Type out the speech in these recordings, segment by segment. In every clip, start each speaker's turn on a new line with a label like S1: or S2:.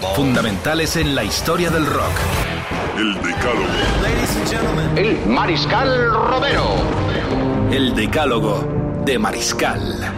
S1: Fundamentales en la historia del rock.
S2: El Decálogo.
S3: El Mariscal Romero.
S1: El decálogo de Mariscal.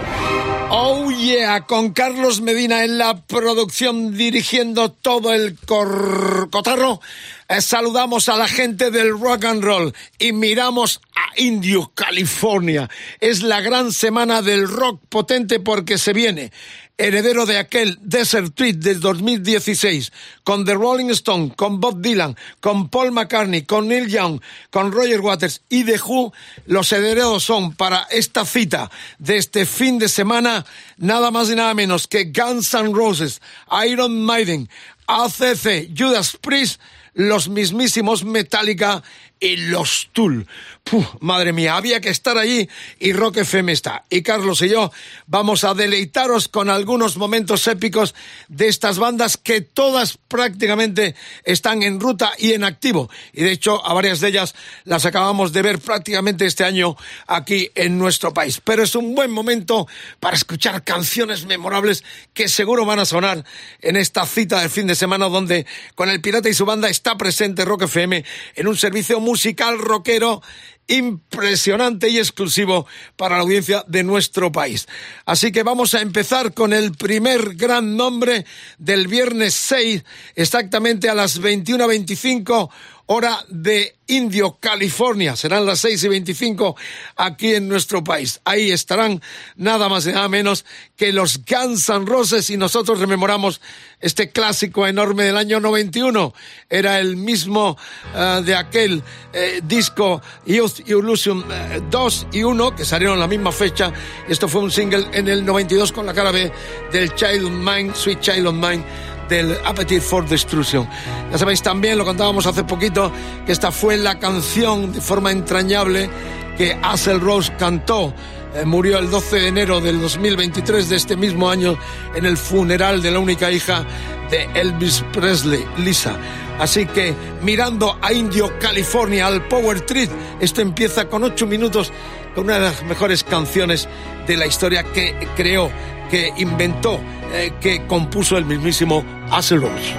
S4: Oh yeah, con Carlos Medina en la producción dirigiendo todo el cor- cotarro. eh, saludamos a la gente del rock and roll y miramos a Indio, California. Es la gran semana del rock potente porque se viene heredero de aquel Desert Street del 2016, con The Rolling Stone, con Bob Dylan, con Paul McCartney, con Neil Young, con Roger Waters y The Who, los herederos son para esta cita de este fin de semana nada más y nada menos que Guns N' Roses, Iron Maiden, ACC, Judas Priest, los mismísimos Metallica y los Tool. Puh, madre mía, había que estar allí y Rock FM está. Y Carlos y yo vamos a deleitaros con algunos momentos épicos de estas bandas que todas prácticamente están en ruta y en activo. Y de hecho, a varias de ellas las acabamos de ver prácticamente este año aquí en nuestro país. Pero es un buen momento para escuchar canciones memorables que seguro van a sonar en esta cita del fin de semana donde con el Pirata y su banda está presente Rock FM en un servicio musical rockero impresionante y exclusivo para la audiencia de nuestro país. Así que vamos a empezar con el primer gran nombre del viernes 6, exactamente a las 21.25 hora de Indio, California. Serán las 6 y 25 aquí en nuestro país. Ahí estarán nada más y nada menos que los Guns N' Roses y nosotros rememoramos este clásico enorme del año 91. Era el mismo eh, de aquel eh, disco Youth Illusion eh, 2 y 1 que salieron la misma fecha. Esto fue un single en el 92 con la cara B del Child of Mine, Sweet Child of Mine del Appetite for Destruction. Ya sabéis también, lo contábamos hace poquito, que esta fue la canción de forma entrañable que Axel Rose cantó. Eh, murió el 12 de enero del 2023 de este mismo año en el funeral de la única hija de Elvis Presley, Lisa. Así que mirando a Indio, California, al Power Trip, esto empieza con ocho minutos con una de las mejores canciones de la historia que creó, que inventó, eh, que compuso el mismísimo Axl Rose.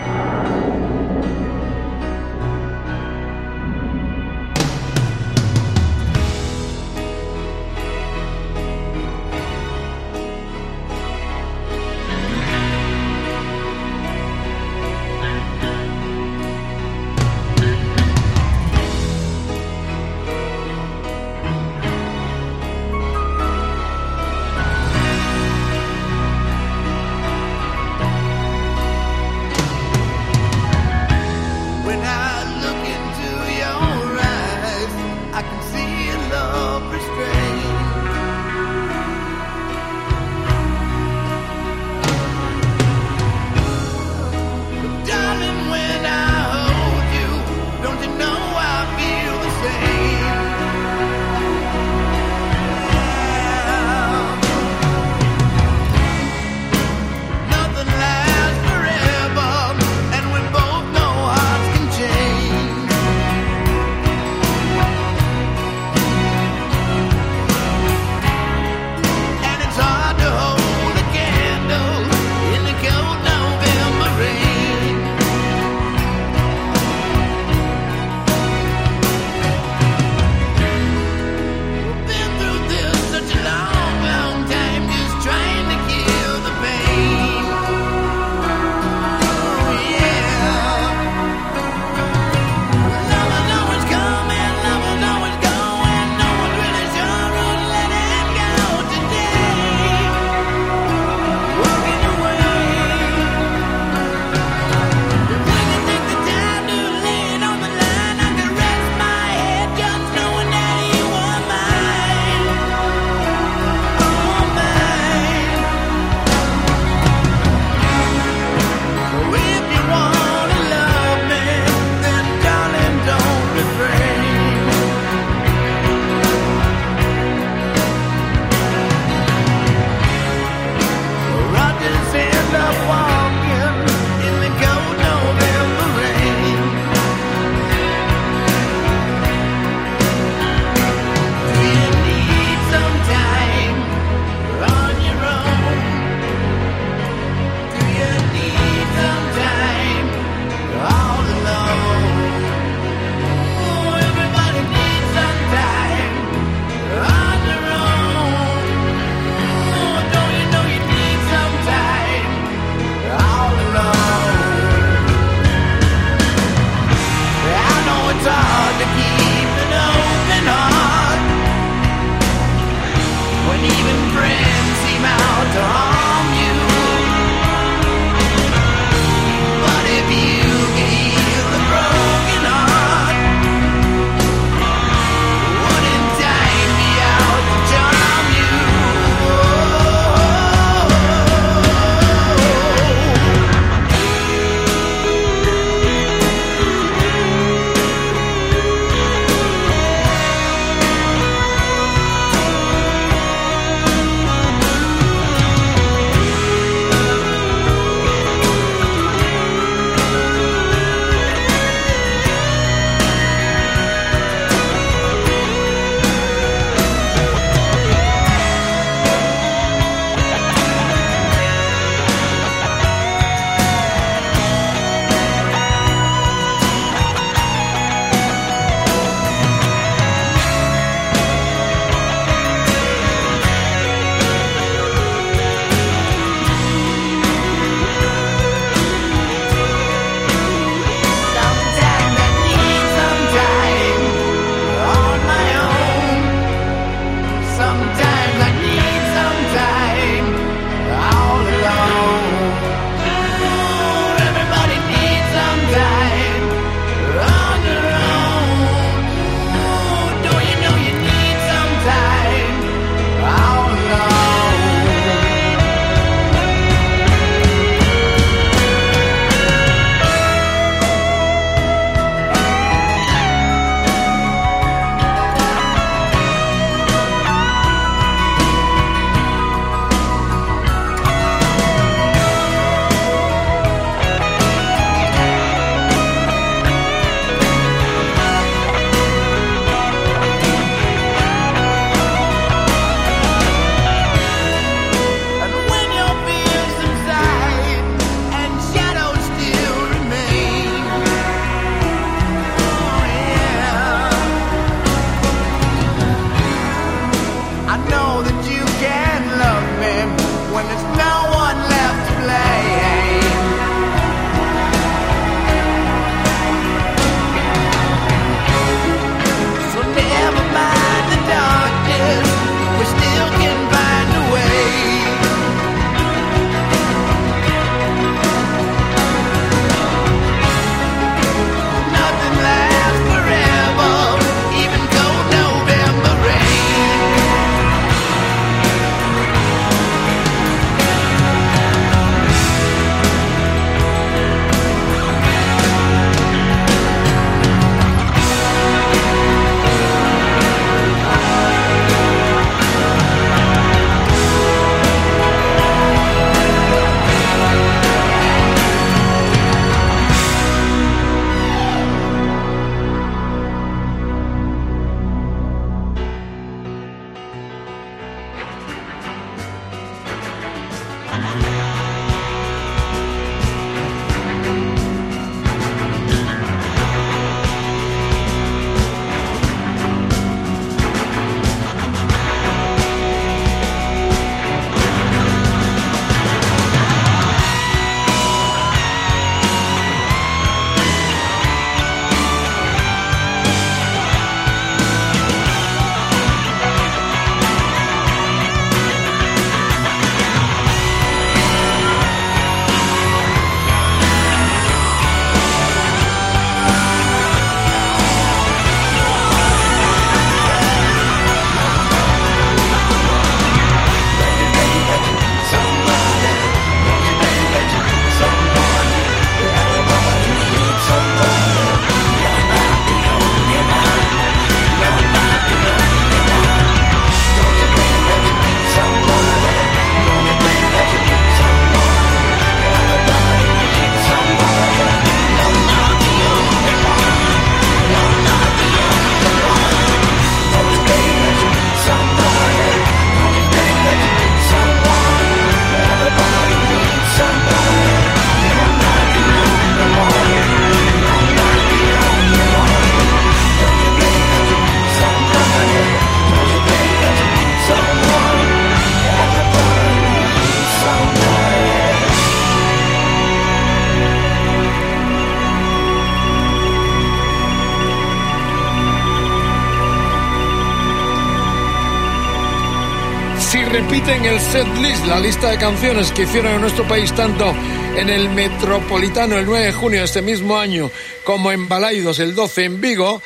S4: Repiten el set list, la lista de canciones que hicieron en nuestro país tanto en el Metropolitano el 9 de junio de este mismo año como en Balaidos el 12 en Vigo.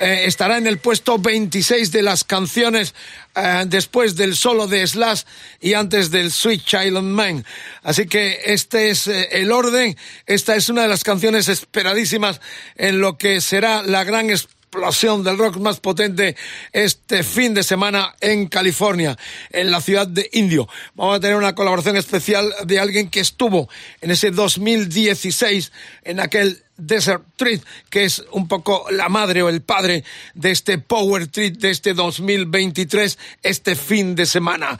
S4: Eh, estará en el puesto 26 de las canciones eh, después del solo de Slash y antes del Sweet Child Mine. Así que este es eh, el orden. Esta es una de las canciones esperadísimas en lo que será la gran explosión del rock más potente este fin de semana en California, en la ciudad de Indio. Vamos a tener una colaboración especial de alguien que estuvo en ese 2016 en aquel Desert Treat, que es un poco la madre o el padre de este Power Treat de este 2023, este fin de semana.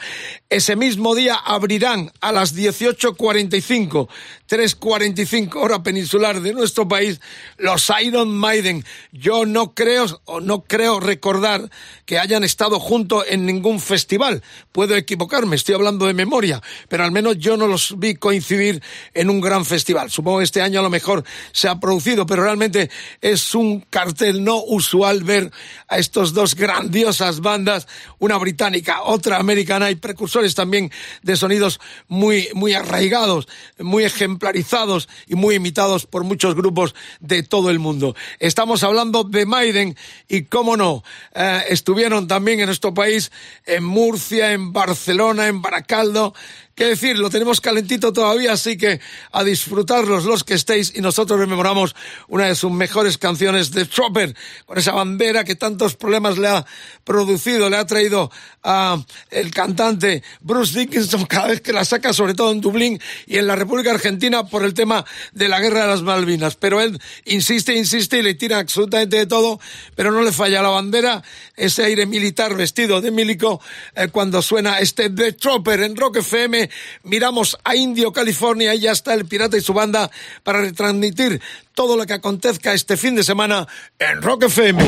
S4: Ese mismo día abrirán a las 18.45, 3.45 hora peninsular de nuestro país, los Iron Maiden. Yo no creo o no creo recordar que hayan estado juntos en ningún festival. Puedo equivocarme, estoy hablando de memoria, pero al menos yo no los vi coincidir en un gran festival. Supongo que este año a lo mejor se ha producido, pero realmente es un cartel no usual ver a estos dos grandiosas bandas, una británica, otra americana y precursores también de sonidos muy, muy arraigados, muy ejemplarizados y muy imitados por muchos grupos de todo el mundo. Estamos hablando de Maiden y, cómo no, eh, estuvieron también en nuestro país, en Murcia, en Barcelona, en Baracaldo, qué decir, lo tenemos calentito todavía, así que a disfrutarlos los que estéis y nosotros rememoramos una de sus mejores canciones de Trooper, con esa bandera que tantos problemas le ha producido, le ha traído a el cantante Bruce Dickinson cada vez que la saca, sobre todo en Dublín y en la República Argentina por el tema de la guerra de las Malvinas. Pero él insiste, insiste y le tira absolutamente de todo, pero no le falla la bandera, ese aire militar vestido de milico eh, cuando suena este The Trooper en Rock FM miramos a Indio, California, y ya está el pirata y su banda para retransmitir todo lo que acontezca este fin de semana en Rock FM.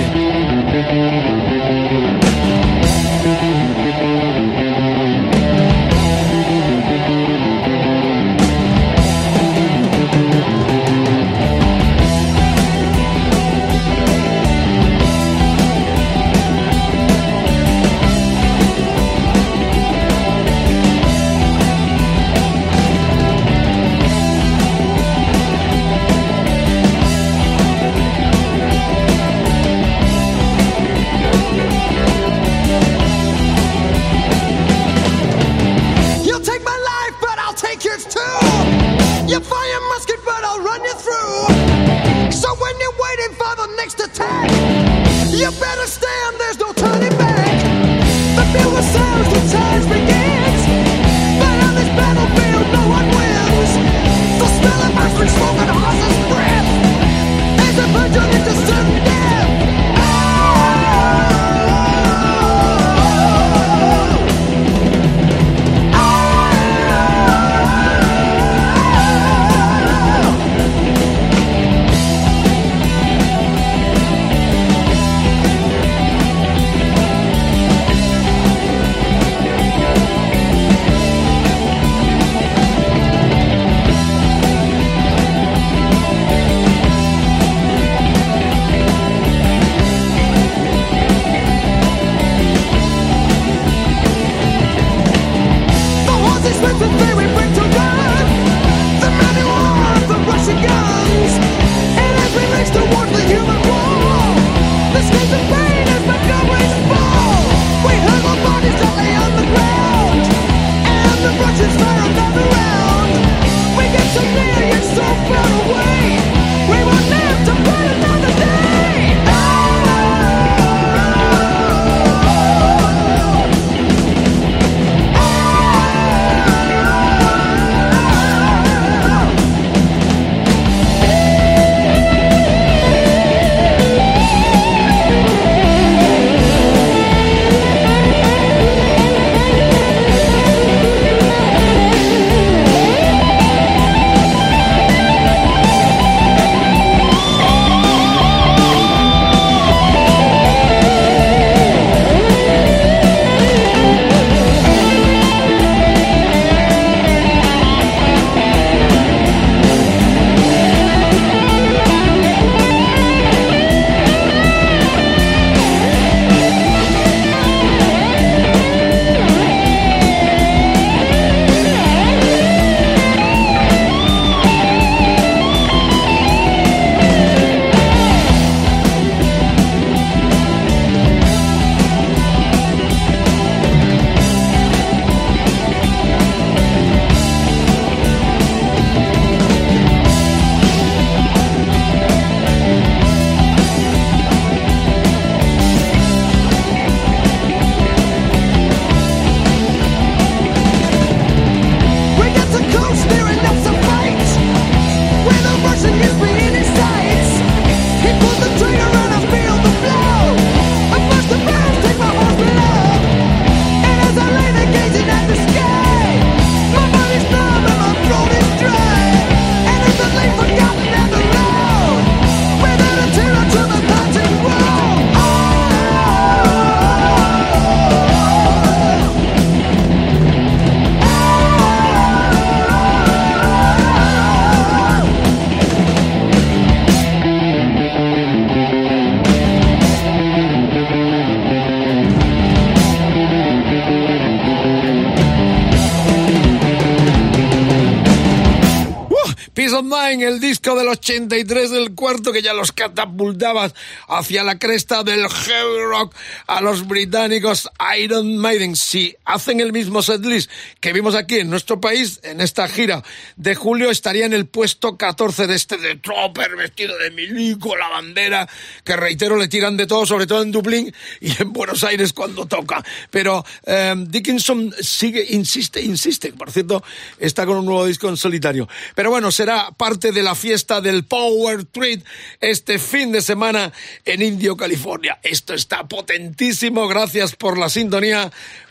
S4: 83 del cuarto que ya los catapultaba hacia la cresta del heavy rock a los británicos Iron Maiden. Si hacen el mismo setlist que vimos aquí en nuestro país, en esta gira de julio, estaría en el puesto 14 de este de Tropper vestido de milico, la bandera, que reitero le tiran de todo, sobre todo en Dublín y en Buenos Aires cuando toca. Pero eh, Dickinson sigue, insiste, insiste. Por cierto, está con un nuevo disco en solitario. Pero bueno, será parte de la fiesta del Power Treat este fin de semana en Indio, California. Esto está potentísimo. Gracias por la sintonía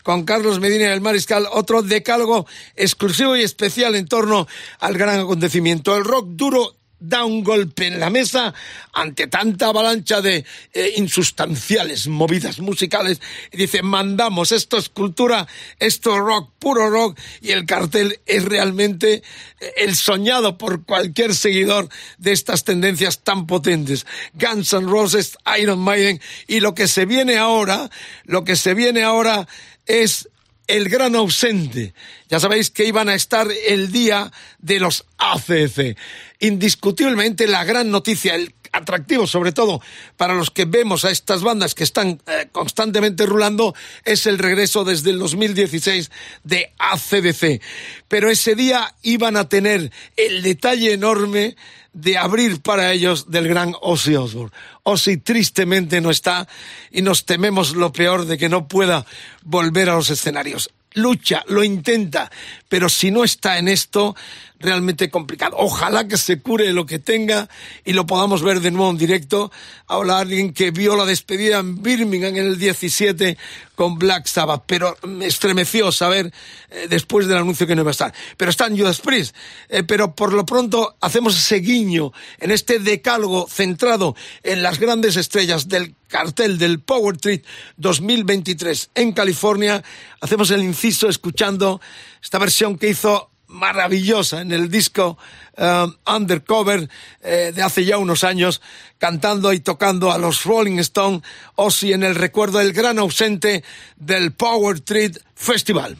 S4: con Carlos Medina del Mariscal. Otro decálogo exclusivo y especial en torno al gran acontecimiento. El rock duro da un golpe en la mesa ante tanta avalancha de eh, insustanciales movidas musicales y dice, mandamos, esto es cultura, esto es rock, puro rock, y el cartel es realmente eh, el soñado por cualquier seguidor de estas tendencias tan potentes. Guns N' Roses, Iron Maiden, y lo que se viene ahora, lo que se viene ahora es el gran ausente. Ya sabéis que iban a estar el día de los ACC. Indiscutiblemente la gran noticia, el atractivo sobre todo para los que vemos a estas bandas que están eh, constantemente rulando, es el regreso desde el 2016 de ACDC. Pero ese día iban a tener el detalle enorme de abrir para ellos del gran Ozzy Osbourne. Ozzy tristemente no está y nos tememos lo peor de que no pueda volver a los escenarios. Lucha, lo intenta, pero si no está en esto, realmente complicado. Ojalá que se cure lo que tenga y lo podamos ver de nuevo en directo. Ahora alguien que vio la despedida en Birmingham en el 17 con Black Sabbath, pero me estremeció saber eh, después del anuncio que no iba a estar. Pero está en Judas Priest. Eh, pero por lo pronto hacemos ese guiño en este decálogo centrado en las grandes estrellas del cartel del Power Trip 2023 en California. Hacemos el inciso escuchando esta versión que hizo maravillosa en el disco um, Undercover eh, de hace ya unos años, cantando y tocando a los Rolling Stones, o si en el recuerdo del gran ausente del Power Trip Festival.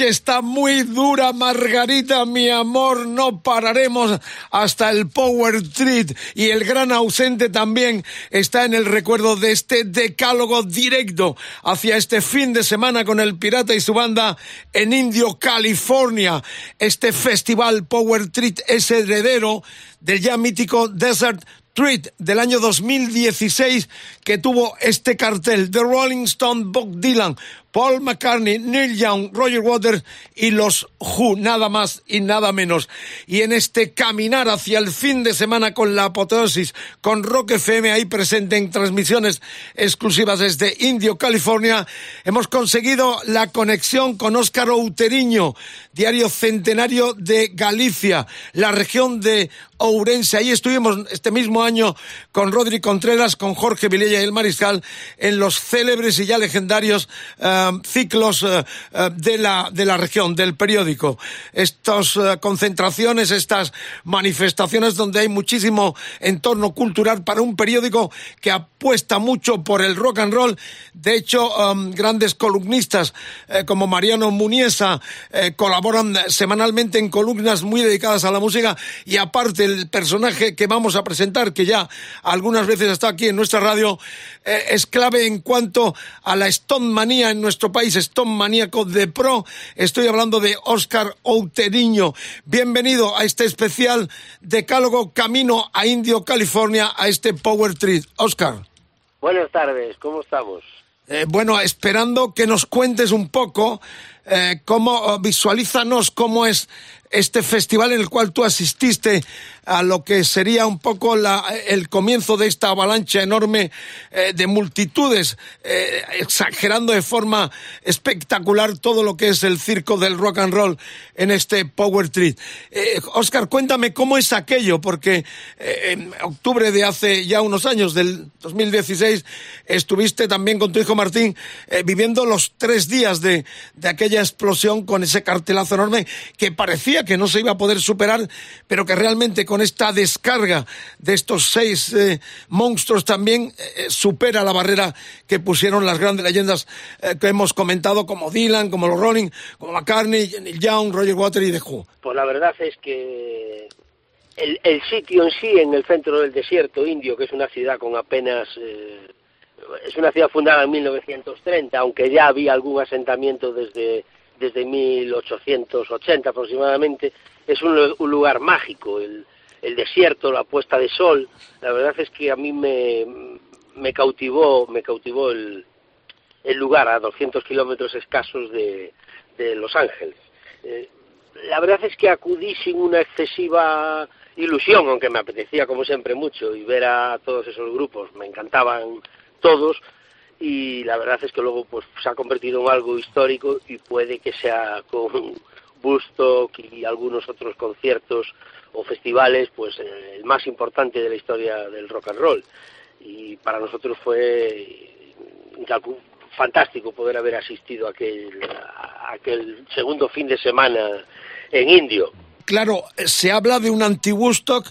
S4: Noche está muy dura, Margarita, mi amor. No pararemos hasta el Power Treat. Y el gran ausente también está en el recuerdo de este decálogo directo hacia este fin de semana con el Pirata y su banda en Indio, California. Este festival Power Treat es heredero del ya mítico Desert Treat del año 2016 que tuvo este cartel The Rolling Stone Bob Dylan Paul McCartney, Neil Young, Roger Waters y los Who, nada más y nada menos. Y en este caminar hacia el fin de semana con la apoteosis, con Rock FM ahí presente en transmisiones exclusivas desde Indio, California, hemos conseguido la conexión con Óscar Outeriño, diario centenario de Galicia, la región de Ourense. Ahí estuvimos este mismo año con Rodri Contreras, con Jorge Vilella y el Mariscal en los célebres y ya legendarios eh, ciclos eh, eh, de, la, de la región, del periódico. Estas eh, concentraciones, estas manifestaciones donde hay muchísimo entorno cultural para un periódico que apuesta mucho por el rock and roll. De hecho, grandes columnistas como Mariano Muniesa colaboran semanalmente en columnas muy dedicadas a la música y aparte el personaje que vamos a presentar, que ya algunas veces está aquí en nuestra radio, es clave en cuanto a la Stone manía en nuestro país, Stone Maníaco de Pro. Estoy hablando de Oscar Outeriño. Bienvenido a este especial Decálogo Camino a Indio, California, a este Power Trip. Oscar.
S5: Buenas tardes, ¿cómo estamos?
S4: Eh, bueno, esperando que nos cuentes un poco eh, cómo visualízanos cómo es este festival en el cual tú asististe a lo que sería un poco el comienzo de esta avalancha enorme eh, de multitudes, eh, exagerando de forma espectacular todo lo que es el circo del rock and roll en este Power Trip. Eh, Oscar, cuéntame cómo es aquello, porque en octubre de hace ya unos años, del 2016, estuviste también con tu hijo Martín viviendo los tres días de, de aquella explosión con ese cartelazo enorme que parecía que no se iba a poder superar, pero que realmente con esta descarga de estos seis eh, monstruos también eh, supera la barrera que pusieron las grandes leyendas eh, que hemos comentado, como Dylan, como los Rolling, como McCartney, Neil Young, Roger Waters y The Who.
S5: Pues la verdad es que el, el, sitio en sí, en el centro del desierto indio, que es una ciudad con apenas... es una ciudad fundada en 1930, aunque ya había algún asentamiento desde desde 1880 aproximadamente, es un, lugar mágico, el, desierto, la puesta de sol, la verdad es que a mí me, me cautivó, me cautivó el, el lugar a 200 kilómetros escasos de, de Los Ángeles. Eh, la verdad es que acudí sin una excesiva ilusión, aunque me apetecía como siempre mucho y ver a todos esos grupos, me encantaban todos, y la verdad es que luego pues se ha convertido en algo histórico y puede que sea con Bustock y algunos otros conciertos o festivales pues eh, el más importante de la historia del rock and roll y para nosotros fue fantástico poder haber asistido a aquel, a aquel segundo fin de semana en Indio.
S4: Claro, se habla de un anti-Woodstock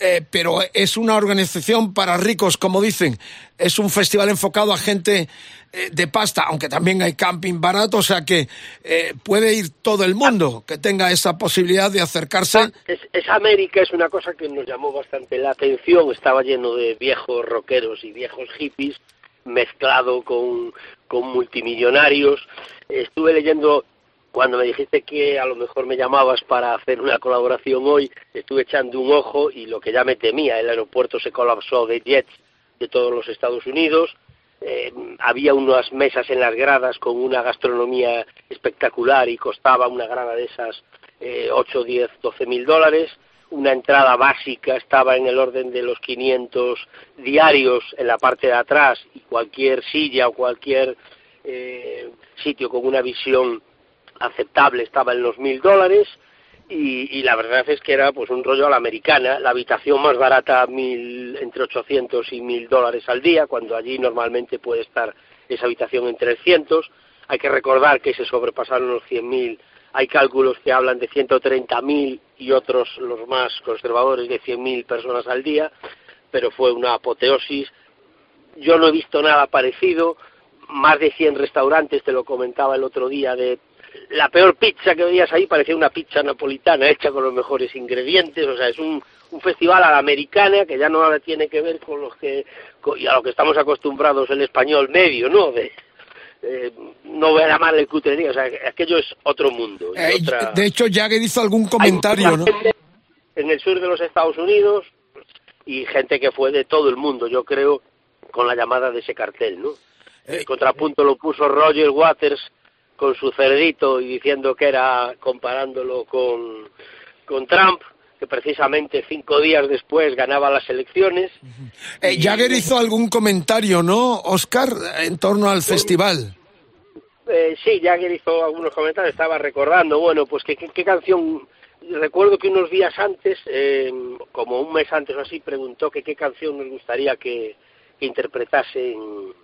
S4: eh, pero es una organización para ricos, como dicen. Es un festival enfocado a gente eh, de pasta, aunque también hay camping barato, o sea que eh, puede ir todo el mundo que tenga esa posibilidad de acercarse.
S5: Es, es, América, es una cosa que nos llamó bastante la atención. Estaba lleno de viejos rockeros y viejos hippies, mezclado con, con multimillonarios. Estuve leyendo cuando me dijiste que a lo mejor me llamabas para hacer una colaboración hoy, estuve echando un ojo y lo que ya me temía, el aeropuerto se colapsó de jets de todos los Estados Unidos, eh, había unas mesas en las gradas con una gastronomía espectacular y costaba una grada de esas eh, 8, 10, 12 mil dólares, una entrada básica estaba en el orden de los 500 diarios en la parte de atrás y cualquier silla o cualquier eh, sitio con una visión aceptable estaba en los mil dólares y, la verdad es que era pues un rollo a la americana, la habitación más barata mil, entre 800 y mil dólares al día, cuando allí normalmente puede estar esa habitación en 300. hay que recordar que se sobrepasaron los 100.000 hay cálculos que hablan de 130.000 y otros, los más conservadores, de 100.000 personas al día, pero fue una apoteosis. Yo no he visto nada parecido, más de 100 restaurantes, te lo comentaba el otro día, de la peor pizza que veías ahí parecía una pizza napolitana hecha con los mejores ingredientes, o sea, es un, un festival a la americana que ya no tiene que ver con los que y a lo que estamos acostumbrados el español medio, ¿no? De, eh, no voy a llamarle cutrería, o sea, aquello es otro mundo.
S4: Eh, de hecho, Jagger hizo algún comentario, ¿no?
S5: En el sur de los Estados Unidos y gente que fue de todo el mundo, yo creo, con la llamada de ese cartel, ¿no? El eh, contrapunto lo puso Roger Waters con su cerdito y diciendo que era comparándolo con, con Trump que precisamente cinco días después ganaba las elecciones.
S4: Eh, Jagger hizo algún comentario, ¿no, Oscar, en torno al festival?
S5: Eh, sí, Jagger hizo algunos comentarios, estaba recordando, bueno, pues qué, qué, canción, recuerdo que unos días antes, eh, como un mes antes o así, preguntó que qué canción nos gustaría que, que interpretasen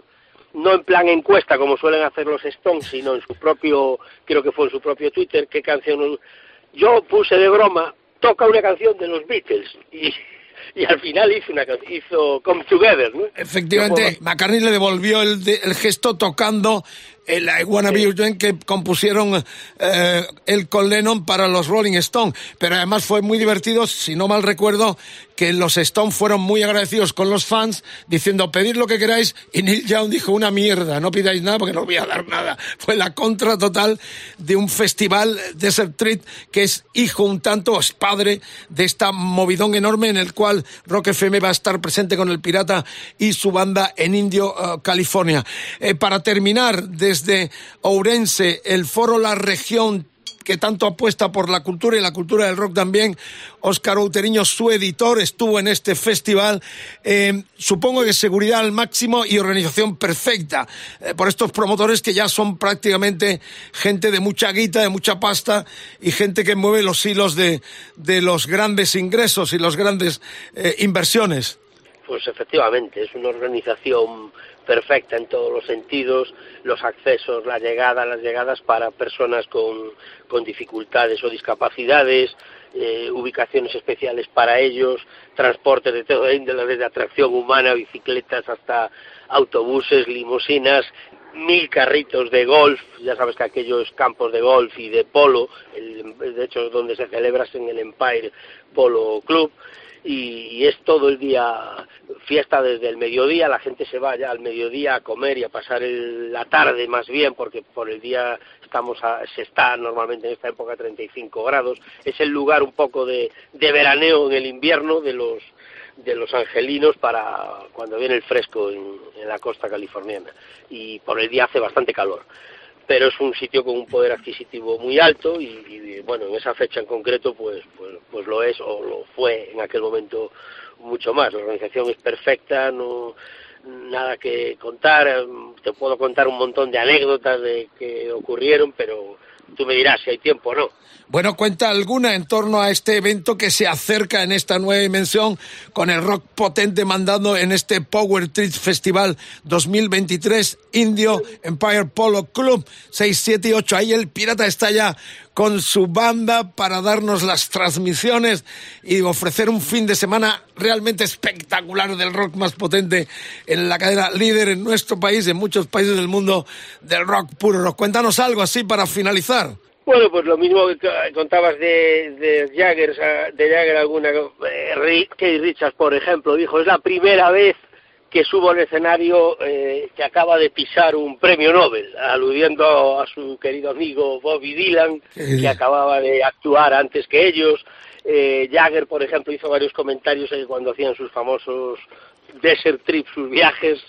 S5: no en plan encuesta como suelen hacer los Stones, sino en su propio, creo que fue en su propio Twitter, qué canción. Yo puse de broma, toca una canción de los Beatles y, y al final hizo una hizo Come Together, ¿no?
S4: Efectivamente, McCartney le devolvió el, el gesto tocando el I Wanna Be que compusieron eh, el con Lennon para los Rolling Stones. Pero además fue muy divertido, si no mal recuerdo, que los Stones fueron muy agradecidos con los fans, diciendo pedid lo que queráis, y Neil Young dijo una mierda, no pidáis nada porque no os voy a dar nada. Fue la contra total de un festival Desert Treat que es hijo un tanto, es padre de esta movidón enorme en el cual Rock FM va a estar presente con el Pirata y su banda en Indio, uh, California. Eh, para terminar, desde Ourense, el foro La Región que tanto apuesta por la cultura y la cultura del rock también. Óscar Outeriño, su editor, estuvo en este festival. Eh, supongo que seguridad al máximo y organización perfecta eh, por estos promotores que ya son prácticamente gente de mucha guita, de mucha pasta y gente que mueve los hilos de, de los grandes ingresos y las grandes eh, inversiones.
S5: Pues efectivamente, es una organización perfecta en todos los sentidos, los accesos, la llegada, las llegadas para personas con, con dificultades o discapacidades, eh, ubicaciones especiales para ellos, transportes de todo índole, desde atracción humana, bicicletas hasta autobuses, limusinas, mil carritos de golf, ya sabes que aquellos campos de golf y de polo, de hecho donde se celebra en el Empire Polo Club, y, es todo el día fiesta desde el mediodía, la gente se va ya al mediodía a comer y a pasar la tarde más bien, porque por el día estamos se está normalmente en esta época a 35 grados, es el lugar un poco de, de veraneo en el invierno de los de los angelinos para cuando viene el fresco en la costa californiana. Y por el día hace bastante calor pero es un sitio con un poder adquisitivo muy alto y, bueno, en esa fecha en concreto pues, pues, pues lo es o lo fue en aquel momento mucho más. La organización es perfecta, no nada que contar, te puedo contar un montón de anécdotas de que ocurrieron, pero tú me dirás si hay tiempo o no.
S4: Bueno, cuenta alguna en torno a este evento que se acerca en esta nueva dimensión con el rock potente mandando en este Power Trip Festival 2023 Indio Empire Polo Club 6, 7 y 8. Ahí el pirata está ya con su banda para darnos las transmisiones y ofrecer un fin de semana realmente espectacular del rock más potente en la cadena líder en nuestro país, en muchos países del mundo del rock puro rock. Cuéntanos algo así para finalizar.
S5: Bueno, pues lo mismo que contabas de, de Jagger, de Jagger alguna, eh, Richards, por ejemplo, dijo, es la primera vez que subo al escenario eh, que acaba de pisar un premio Nobel, aludiendo a su querido amigo Bobby Dylan, que acababa de actuar antes que ellos. Eh, Jagger, por ejemplo, hizo varios comentarios cuando hacían sus famosos desert trips, sus viajes,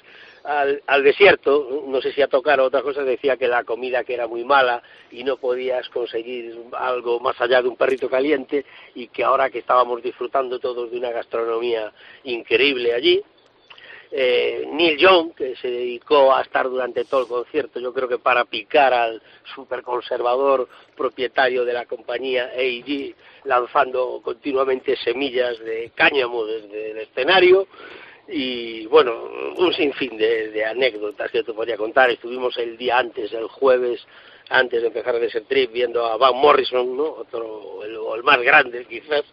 S5: al, al, desierto, no sé si a tocar o otra cosa, decía que la comida que era muy mala y no podías conseguir algo más allá de un perrito caliente y que ahora que estábamos disfrutando todos de una gastronomía increíble allí, eh, Neil Young, que se dedicó a estar durante todo el concierto, yo creo que para picar al superconservador propietario de la compañía AEG, lanzando continuamente semillas de cáñamo desde el escenario, y bueno, un sinfín de, anécdotas que te podría contar. Estuvimos el día antes, el jueves, antes de empezar ese trip, viendo a Van Morrison, ¿no? Otro, el, el más grande quizás,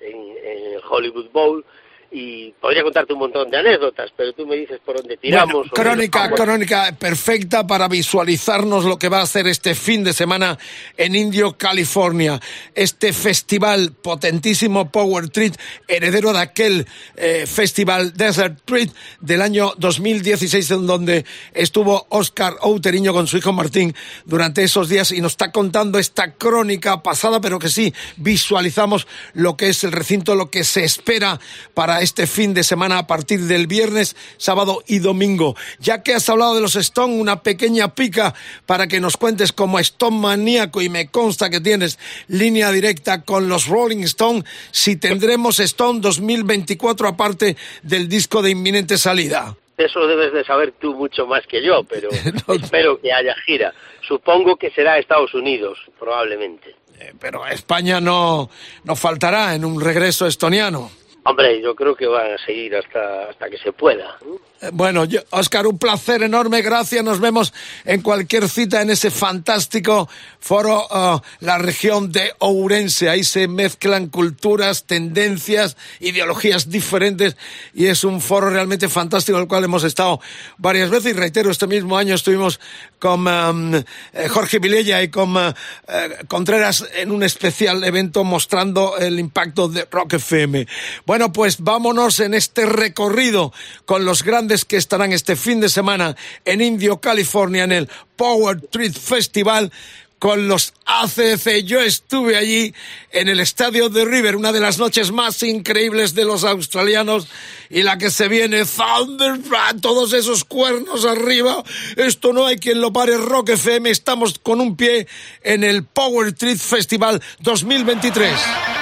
S5: en, en Hollywood Bowl y podría contarte un montón de anécdotas, pero tú me dices por dónde tiramos.
S4: Bueno, crónica, crónica perfecta para visualizarnos lo que va a hacer este fin de semana en Indio, California. Este festival potentísimo Power Treat, heredero de aquel eh, festival Desert Treat del año 2016, en donde estuvo Oscar Outeriño con su hijo Martín durante esos días y nos está contando esta crónica pasada, pero que sí visualizamos lo que es el recinto, lo que se espera para este fin de semana a partir del viernes, sábado y domingo. Ya que has hablado de los Stone, una pequeña pica para que nos cuentes como Stone maníaco y me consta que tienes línea directa con los Rolling Stone, si tendremos Stone 2024 aparte del disco de inminente salida.
S5: Eso debes de saber tú mucho más que yo, pero
S4: No.
S5: espero que haya gira. Supongo que será Estados Unidos, probablemente.
S4: Eh, Pero España no, no faltará en un regreso estoniano.
S5: Hombre, yo creo que van a seguir hasta, hasta que se pueda.
S4: Eh, Bueno, yo, Oscar, un placer enorme, gracias. Nos vemos en cualquier cita en ese fantástico foro, ah, la región de Ourense. Ahí se mezclan culturas, tendencias, ideologías diferentes y es un foro realmente fantástico, al cual hemos estado varias veces. Y reitero, este mismo año estuvimos con am, eh, Jorge Vilella y con eh, Contreras en un especial evento mostrando el impacto de Rock FM. Bueno, pues vámonos en este recorrido con los grandes que estarán este fin de semana en Indio, California, en el Power Treat Festival con los ACC. Yo estuve allí en el estadio de River, una de las noches más increíbles de los australianos y la que se viene Thunder, todos esos cuernos arriba. Esto no hay quien lo pare. Rock FM, estamos con un pie en el Power Treat Festival 2023.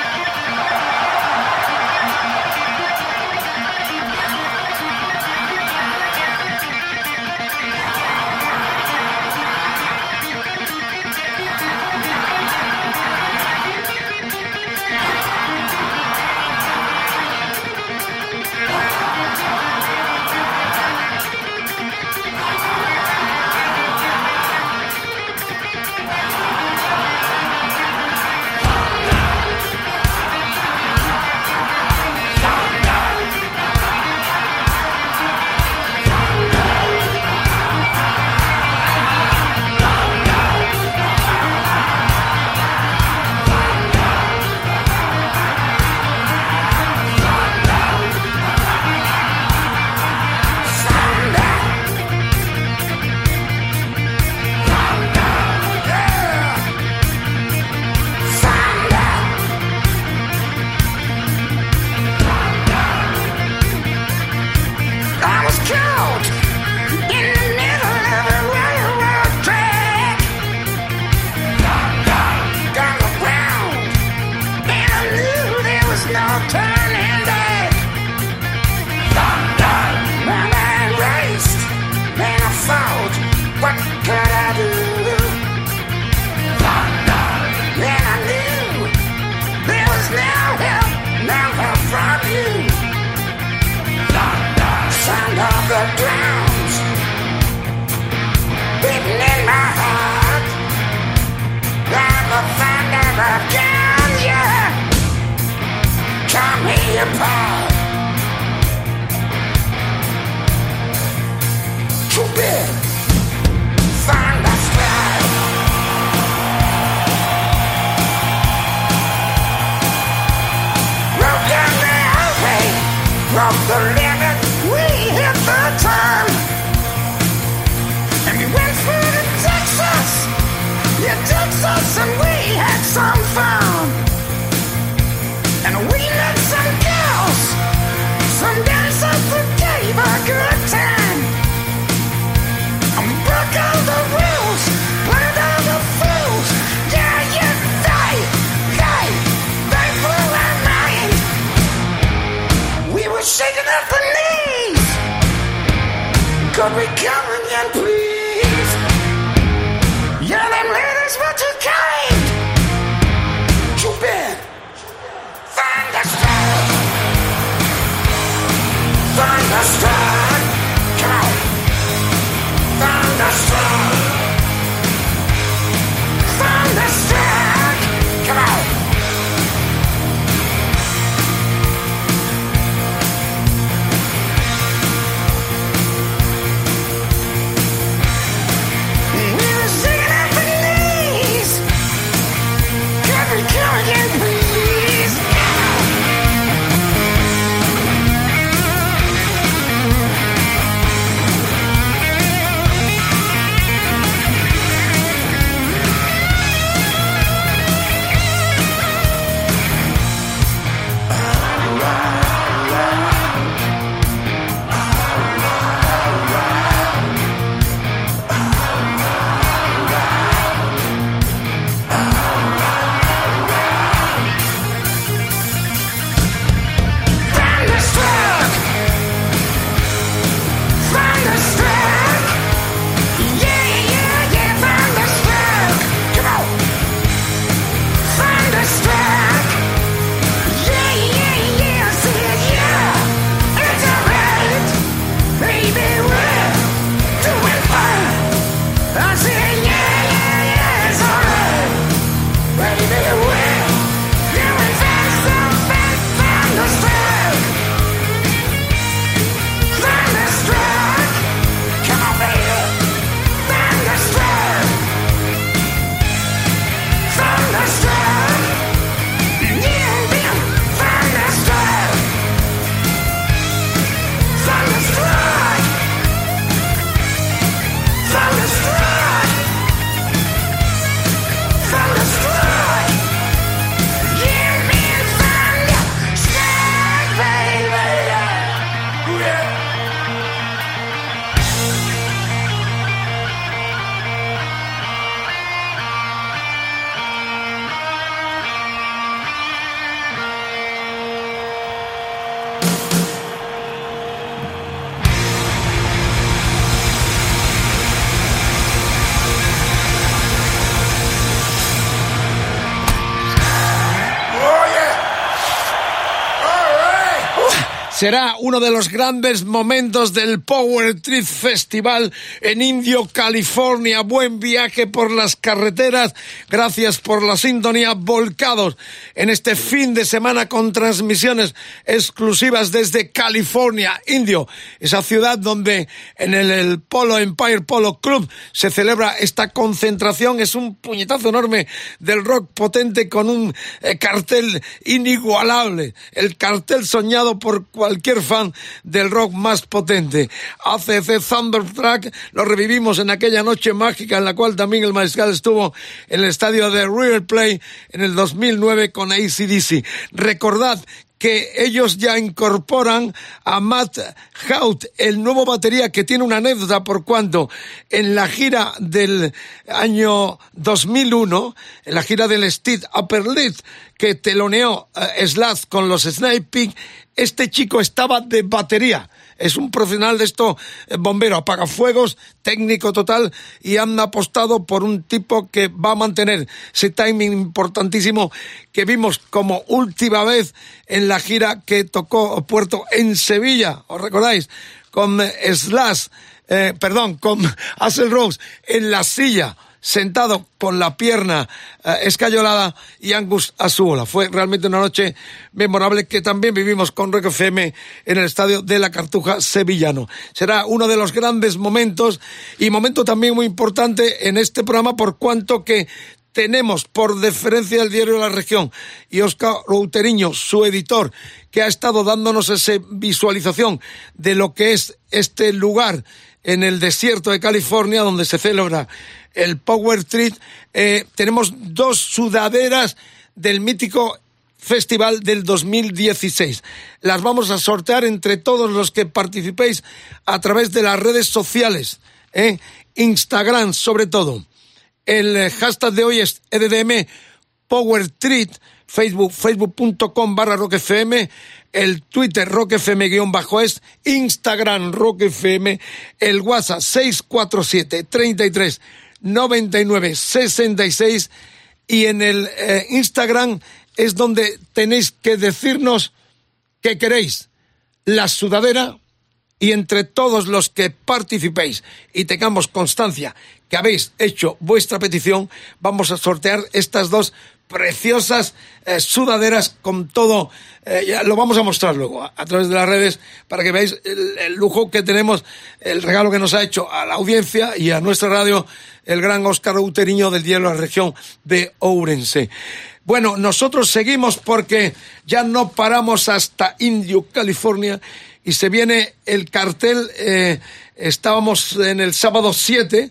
S4: Será uno de los grandes momentos del Power Trip Festival en Indio, California. Buen viaje por las carreteras. Gracias por la sintonía. Volcados en este fin de semana con transmisiones exclusivas desde California, Indio, esa ciudad donde en el, Polo Empire Polo Club se celebra esta concentración. Es un puñetazo enorme del rock potente con un eh, cartel inigualable. El cartel soñado por cualquier fan del rock más potente. ACC Thunderstruck lo revivimos en aquella noche mágica en la cual también el mariscal estuvo en el estadio de River Plate en el 2009 con ACDC. Recordad que ellos ya incorporan a Matt Hout, el nuevo batería que tiene una anécdota por cuanto en la gira del año 2001, en la gira del Steed Upper Lid, que teloneó uh, Slash con los Sniping, este chico estaba de batería. Es un profesional de esto, eh, bombero, apagafuegos, técnico total, y han apostado por un tipo que va a mantener ese timing importantísimo que vimos como última vez en la gira que tocó Puerto en Sevilla, ¿os recordáis? Con eh, Slash, eh, perdón, con Axel Rose en la silla sentado con la pierna eh, escayolada y Angus Azuola. Fue realmente una noche memorable que también vivimos con Rock FM en el estadio de la Cartuja sevillano. Será uno de los grandes momentos y momento también muy importante en este programa por cuanto que tenemos por deferencia del diario de la región y Oscar Routeriño, su editor, que ha estado dándonos esa visualización de lo que es este lugar en el desierto de California donde se celebra el Power Trip, eh, tenemos dos sudaderas del mítico Festival del 2016. Las vamos a sortear entre todos los que participéis a través de las redes sociales, ¿eh? Instagram sobre todo. El eh, hashtag de hoy es EDDM Power Treat, Facebook, facebook.com barra rockfm, el Twitter rockfm guion bajo es, Instagram rockfm, el WhatsApp 647 33 99 66 y en el eh, Instagram es donde tenéis que decirnos qué queréis, la sudadera, y entre todos los que participéis y tengamos constancia que habéis hecho vuestra petición, vamos a sortear estas dos preciosas eh, sudaderas con todo. eh, ya lo vamos a mostrar luego a, través de las redes para que veáis el, lujo que tenemos, el regalo que nos ha hecho a la audiencia y a nuestra radio el gran Óscar Uteriño del Diario de la Región de Ourense. Bueno, nosotros seguimos porque ya no paramos hasta Indio, California, y se viene el cartel. eh, estábamos en el sábado 7,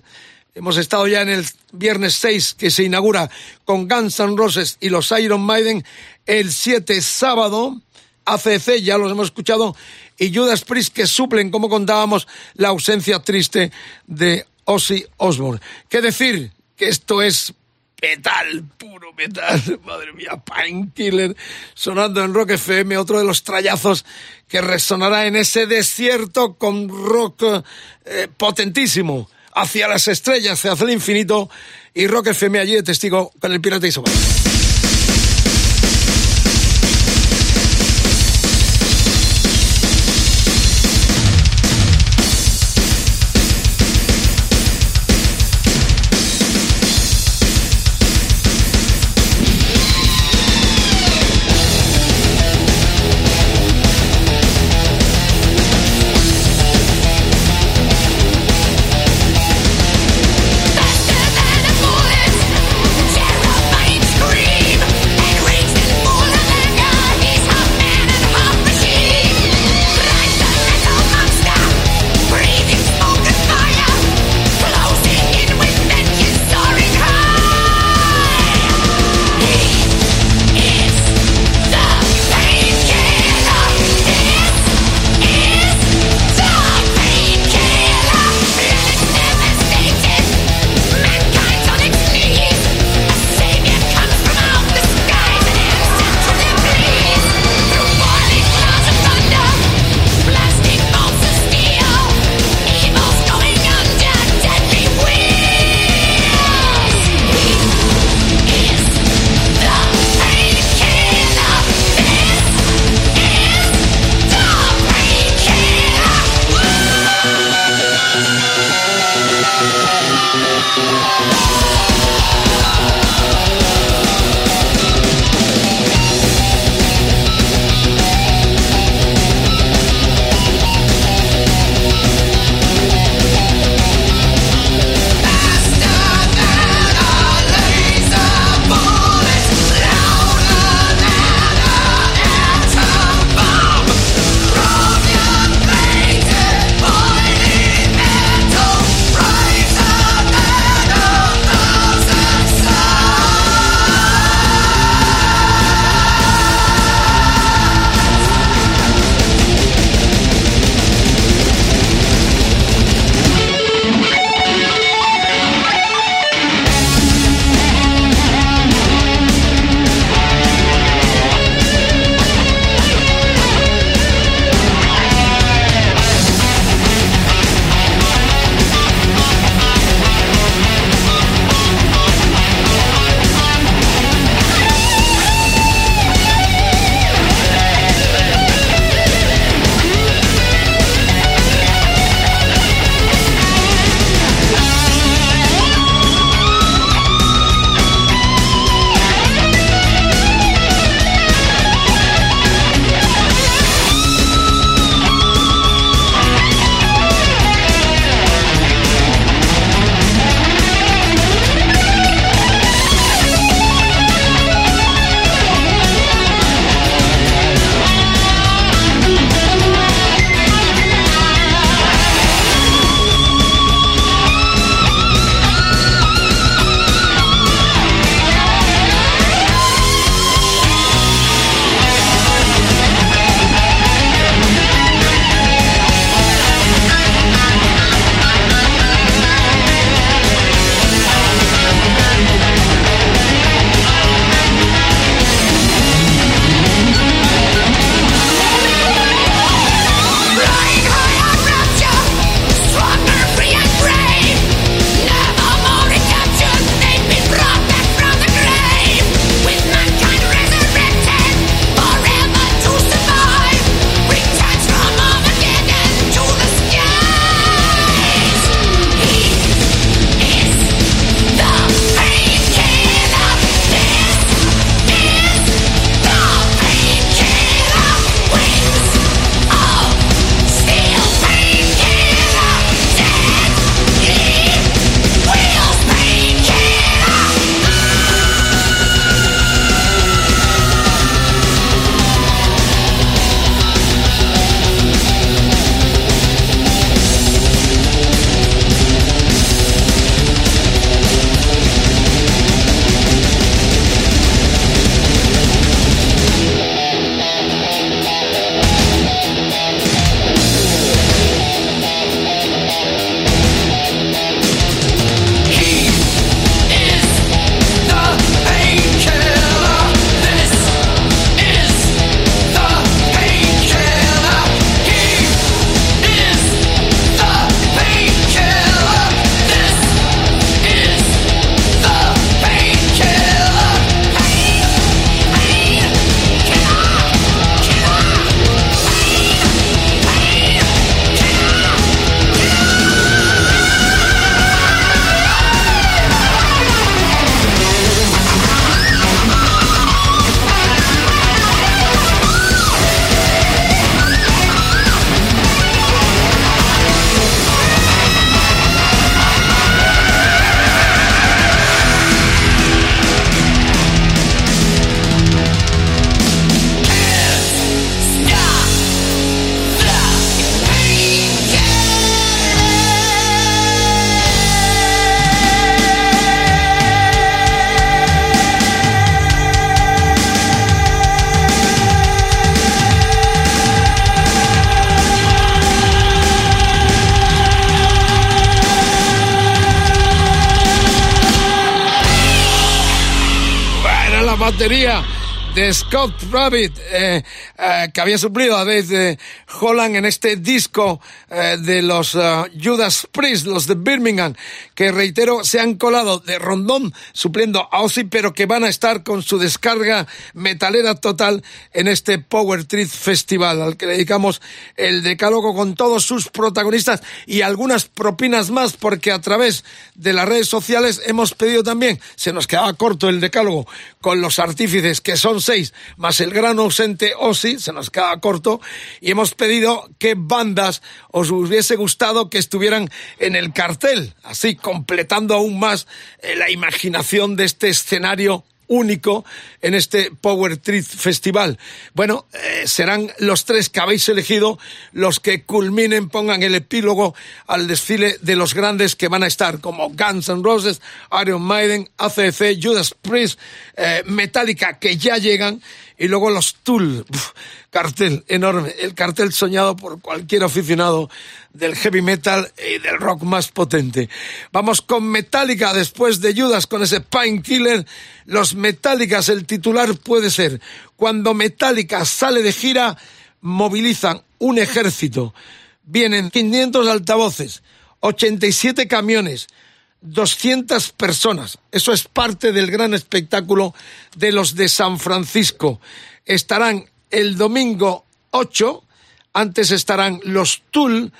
S4: hemos estado ya en el viernes 6, que se inaugura con Guns N' Roses y los Iron Maiden. El 7 sábado, ACC, ya los hemos escuchado, y Judas Priest que suplen, como contábamos, la ausencia triste de Ozzy Osbourne. ¿Qué decir? Que esto es metal, puro metal, madre mía, Painkiller, sonando en Rock FM, otro de los trayazos que resonará en ese desierto con rock eh, potentísimo, hacia las estrellas, hacia el infinito, y Rock FM allí de testigo con el Pirata y Rabbit, eh, eh, que había suplido a Dave Holland en este disco eh, de los eh, Judas Priest, los de Birmingham, que reitero, se han colado de rondón supliendo a Ozzy, pero que van a estar con su descarga metalera total en este Power Trip Festival, al que dedicamos el decálogo con todos sus protagonistas y algunas propinas más, porque a través de las redes sociales hemos pedido también, se nos quedaba corto el decálogo, con los artífices, que son seis, más el gran ausente Ozzy, se nos queda corto, y hemos pedido qué bandas os hubiese gustado que estuvieran en el cartel, así completando aún más eh, la imaginación de este escenario único en este Power Trip Festival. Bueno, eh, serán los tres que habéis elegido los que culminen, pongan el epílogo al desfile de los grandes que van a estar, como Guns N' Roses, Iron Maiden, ACC, Judas Priest, eh, Metallica, que ya llegan, y luego los Tool. Cartel enorme, el cartel soñado por cualquier aficionado del heavy metal y del rock más potente. Vamos con Metallica después de Judas con ese Painkiller. Los Metallicas, el titular puede ser, cuando Metallica sale de gira, movilizan un ejército. Vienen 500 altavoces, 87 camiones, 200 personas. Eso es parte del gran espectáculo de los de San Francisco. Estarán el domingo 8, antes estarán los Tool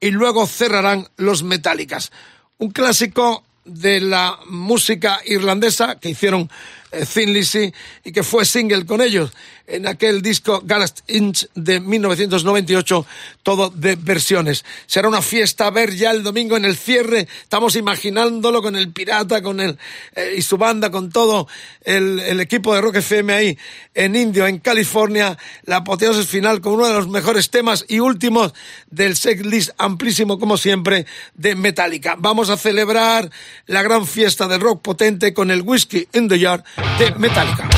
S4: y luego cerrarán los Metallicas. Un clásico de la música irlandesa que hicieron eh, Thin Lizzy y que fue single con ellos en aquel disco Galaxy Inch de 1998, todo de versiones. Será una fiesta a ver ya el domingo en el cierre, estamos imaginándolo con el Pirata con el, eh, y su banda, con todo el, el, equipo de Rock FM ahí en Indio, en California, la apoteosis final con uno de los mejores temas y últimos del setlist amplísimo como siempre de Metallica. Vamos a celebrar la gran fiesta del rock potente con el Whiskey in the Yard de Metallica.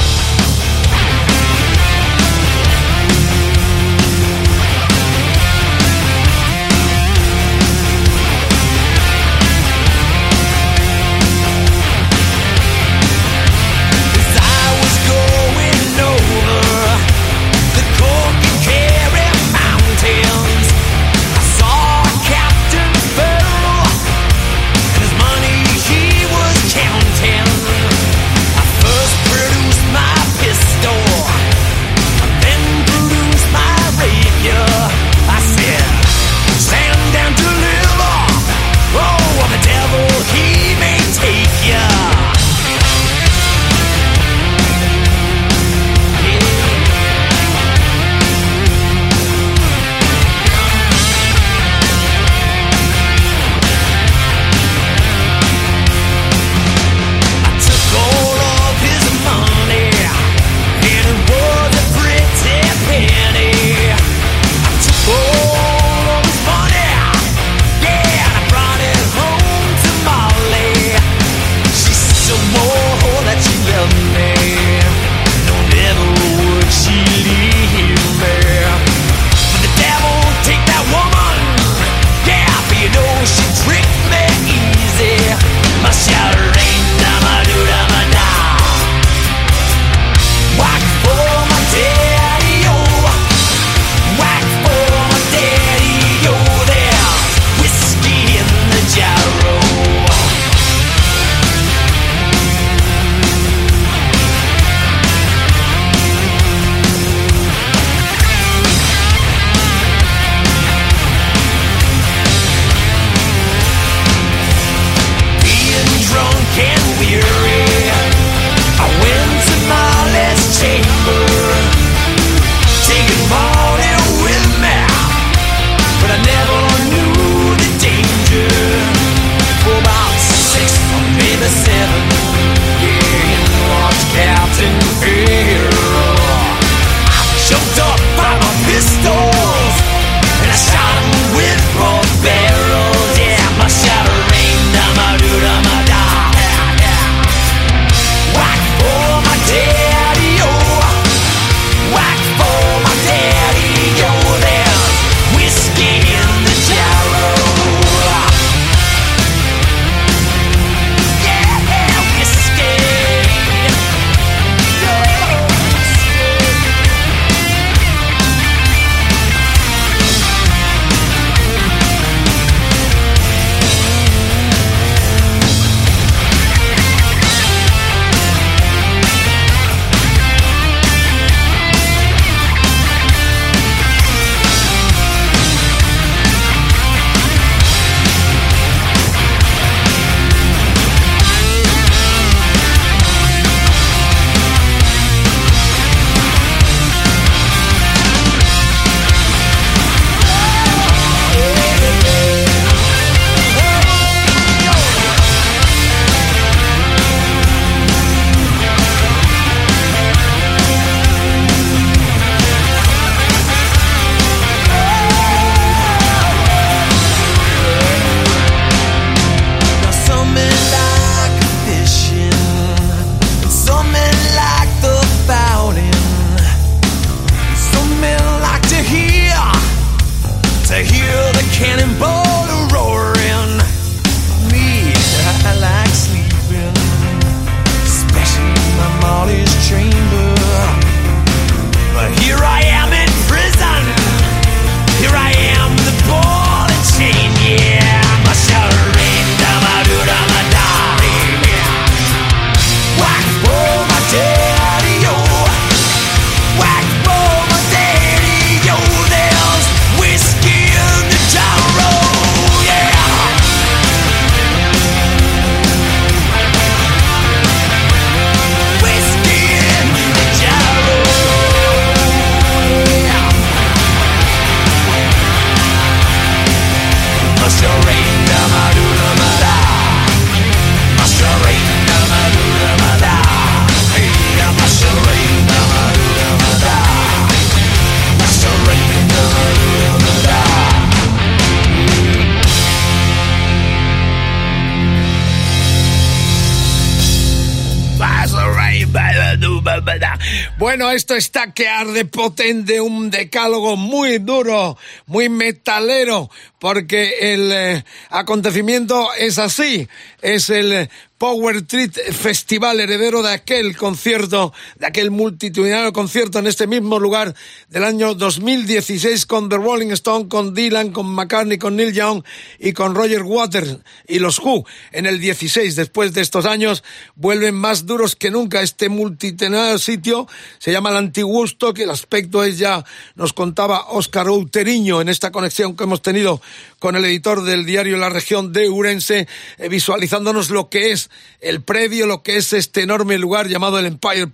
S4: Esto está que arde potente, un decálogo muy duro, muy metalero, porque el eh, acontecimiento es así, es el Power Treat Festival, heredero de aquel concierto, de aquel multitudinario concierto en este mismo lugar del año 2016 con The Rolling Stone, con Dylan, con McCartney, con Neil Young y con Roger Waters y los Who. En el 16, después de estos años, vuelven más duros que nunca este multitudinario sitio. Se llama el Antigusto, que el aspecto es ya, nos contaba Óscar Outeriño en esta conexión que hemos tenido con el editor del diario La Región de Urense, eh, visualizándonos lo que es el predio, lo que es este enorme lugar llamado el Empire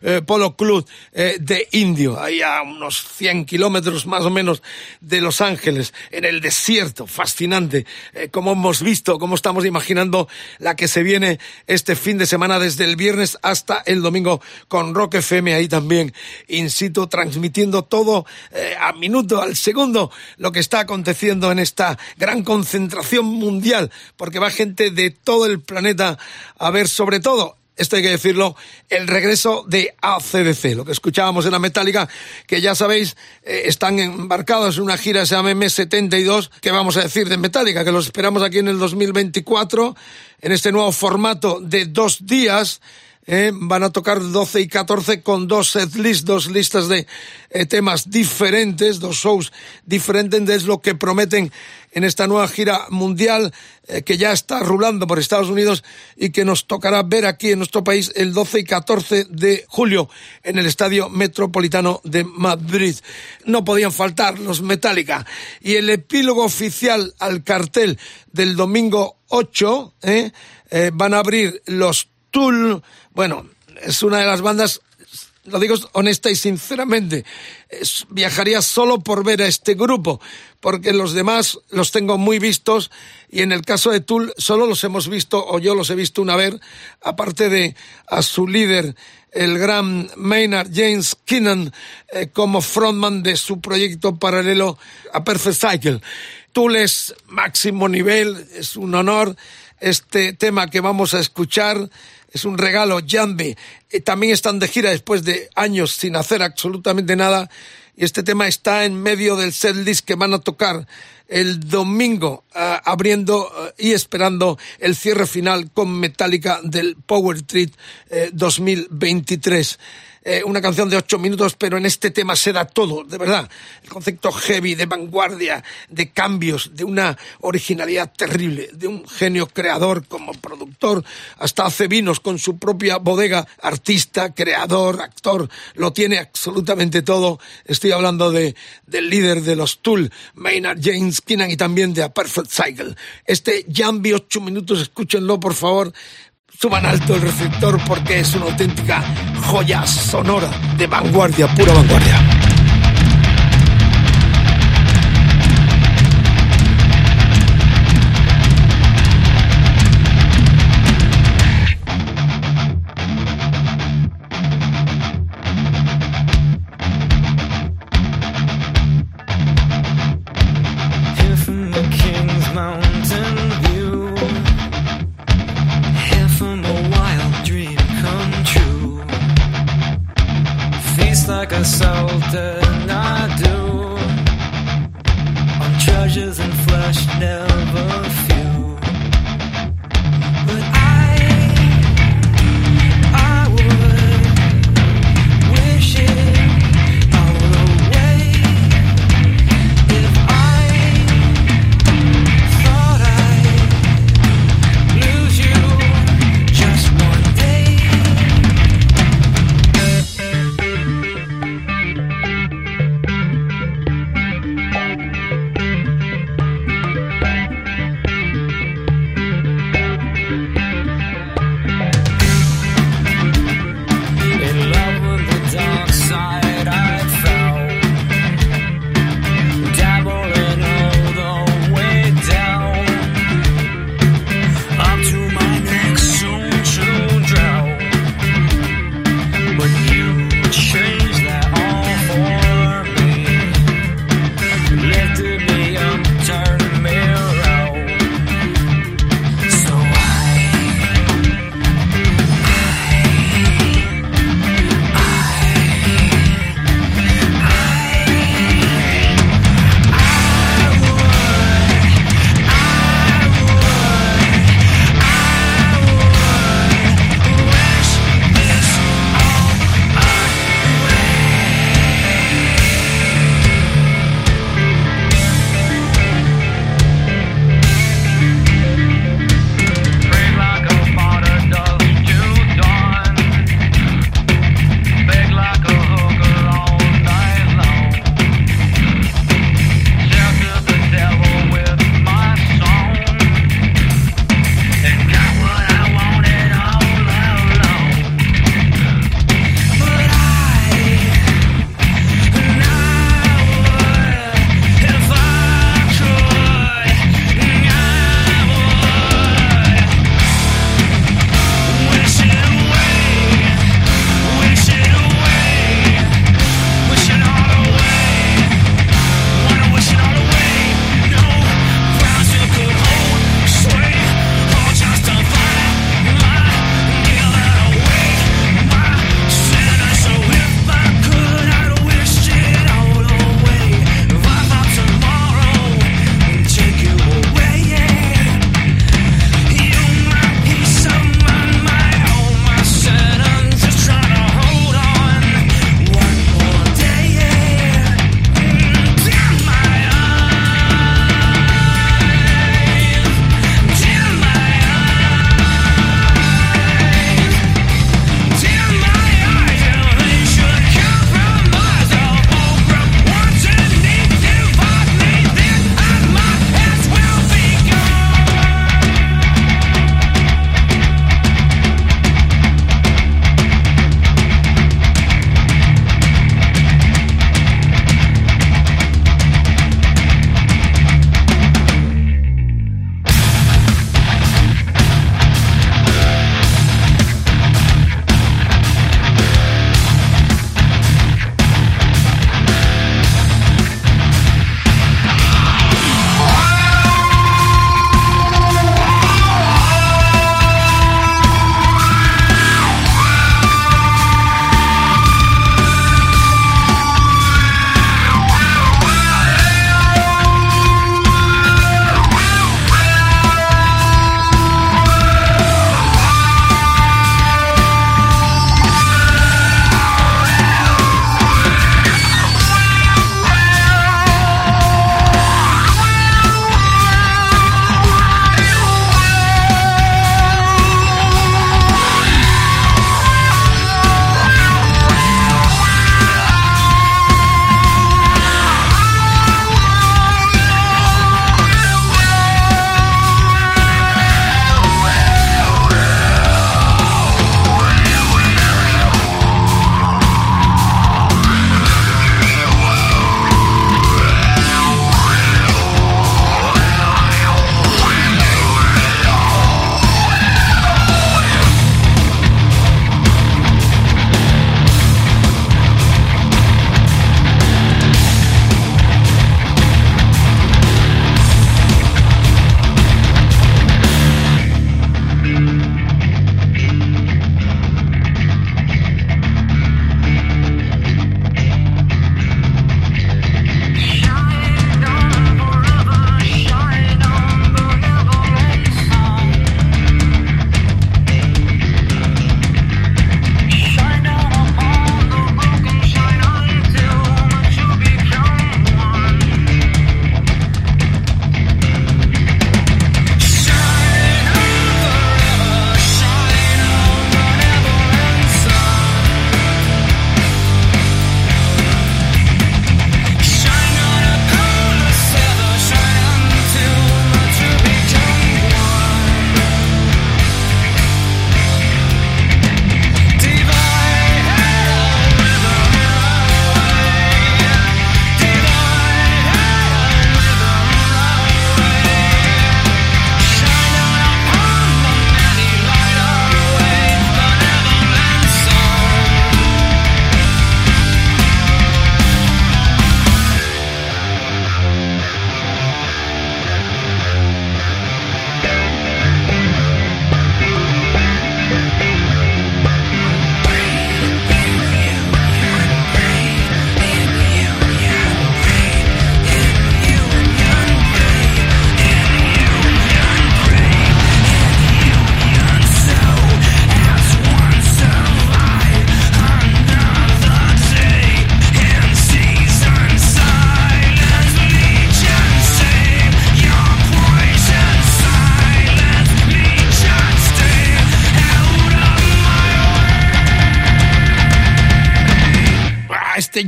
S4: eh, Polo Club eh, de Indio, ahí a unos 100 kilómetros más o menos de Los Ángeles, en el desierto, fascinante, como hemos visto, como estamos imaginando la que se viene este fin de semana desde el viernes hasta el domingo con Rock FM ahí también in situ transmitiendo todo a minuto, al segundo, lo que está aconteciendo en esta gran concentración mundial, porque va gente de todo el planeta a ver sobre todo esto hay que decirlo, el regreso de ACDC, lo que escuchábamos en la Metálica, que ya sabéis, eh, están embarcados en una gira, se llama M72, que vamos a decir de Metallica, que los esperamos aquí en el 2024, en este nuevo formato de dos días, eh, van a tocar 12 y 14 con dos setlists, dos listas de eh, temas diferentes, dos shows diferentes, es lo que prometen en esta nueva gira mundial eh, que ya está rulando por Estados Unidos y que nos tocará ver aquí en nuestro país el 12 y 14 de julio en el Estadio Metropolitano de Madrid. No podían faltar los Metallica. Y el epílogo oficial al cartel del domingo 8 van a abrir los Tool, bueno, es una de las bandas, lo digo honesta y sinceramente, viajaría solo por ver a este grupo, porque los demás los tengo muy vistos y en el caso de Tool solo los hemos visto, o yo los he visto una vez, aparte de a su líder, el gran Maynard James Keenan, eh, como frontman de su proyecto paralelo a Perfect Cycle. Tool es máximo nivel, es un honor. Este tema que vamos a escuchar es un regalo, Jambi. Eh, también están de gira después de años sin hacer absolutamente nada. Y este tema está en medio del setlist que van a tocar el domingo, ah, abriendo ah, y esperando el cierre final con Metallica del Power Treat 2023. Eh, una canción de ocho minutos, pero en este tema se da todo, de verdad. El concepto heavy, de vanguardia, de cambios, de una originalidad terrible, de un genio creador como productor, hasta hace vinos con su propia bodega, artista, creador, actor, lo tiene absolutamente todo. Estoy hablando de, del líder de los Tool, Maynard James Keenan, y también de A Perfect Cycle. Este Jambi, ocho minutos, escúchenlo, por favor suban alto el receptor porque es una auténtica joya sonora de vanguardia, pura vanguardia. like a soldier, I do. On treasures and flesh never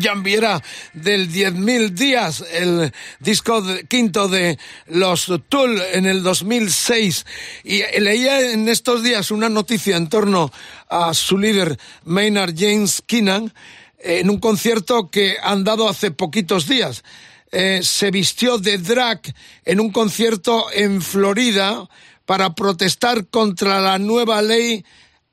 S4: Jambiera del 10.000 días, el disco de- quinto de los Tool en el 2006. Y leía en estos días una noticia en torno a su líder Maynard James Keenan en un concierto que han dado hace poquitos días. Eh, se vistió de drag en un concierto en Florida para protestar contra la nueva ley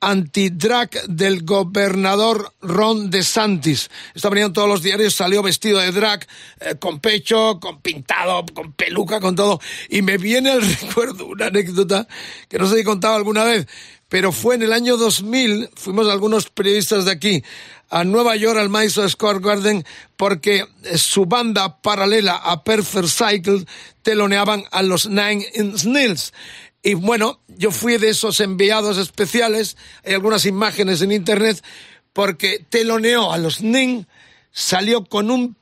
S4: anti-drag del gobernador Ron DeSantis. Esta mañana en todos los diarios salió vestido de drag, eh, con pecho, con pintado, con peluca, con todo. Y me viene el recuerdo, una anécdota que no sé si he contado alguna vez, pero fue en el año 2000, fuimos algunos periodistas de aquí a Nueva York, al Madison Square Garden, porque eh, su banda paralela a Perfect Cycle teloneaban a los Nine Inch Nails. Y bueno, yo fui de esos enviados especiales, hay algunas imágenes en internet, porque teloneó a los Nin, salió con un,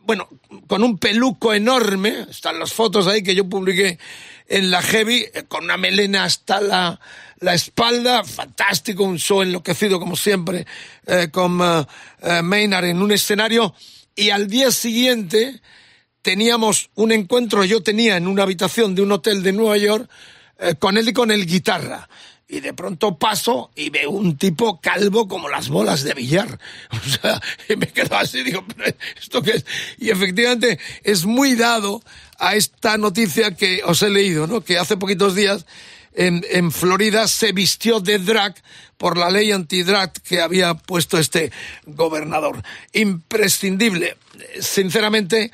S4: bueno, con un peluco enorme, están las fotos ahí que yo publiqué en la Heavy, eh, con una melena hasta la, la espalda, fantástico, un show enloquecido como siempre, eh, con eh, Maynard en un escenario, y al día siguiente teníamos un encuentro, yo tenía en una habitación de un hotel de Nueva York, eh, con él y con el guitarra. Y de pronto paso y veo un tipo calvo como las bolas de billar. O sea, y me quedo así, digo, "¿Pero ¿esto qué es? Y efectivamente es muy dado a esta noticia que os he leído, ¿no? Que hace poquitos días en, en Florida se vistió de drag por la ley anti-drag que había puesto este gobernador. Imprescindible. Eh, Sinceramente,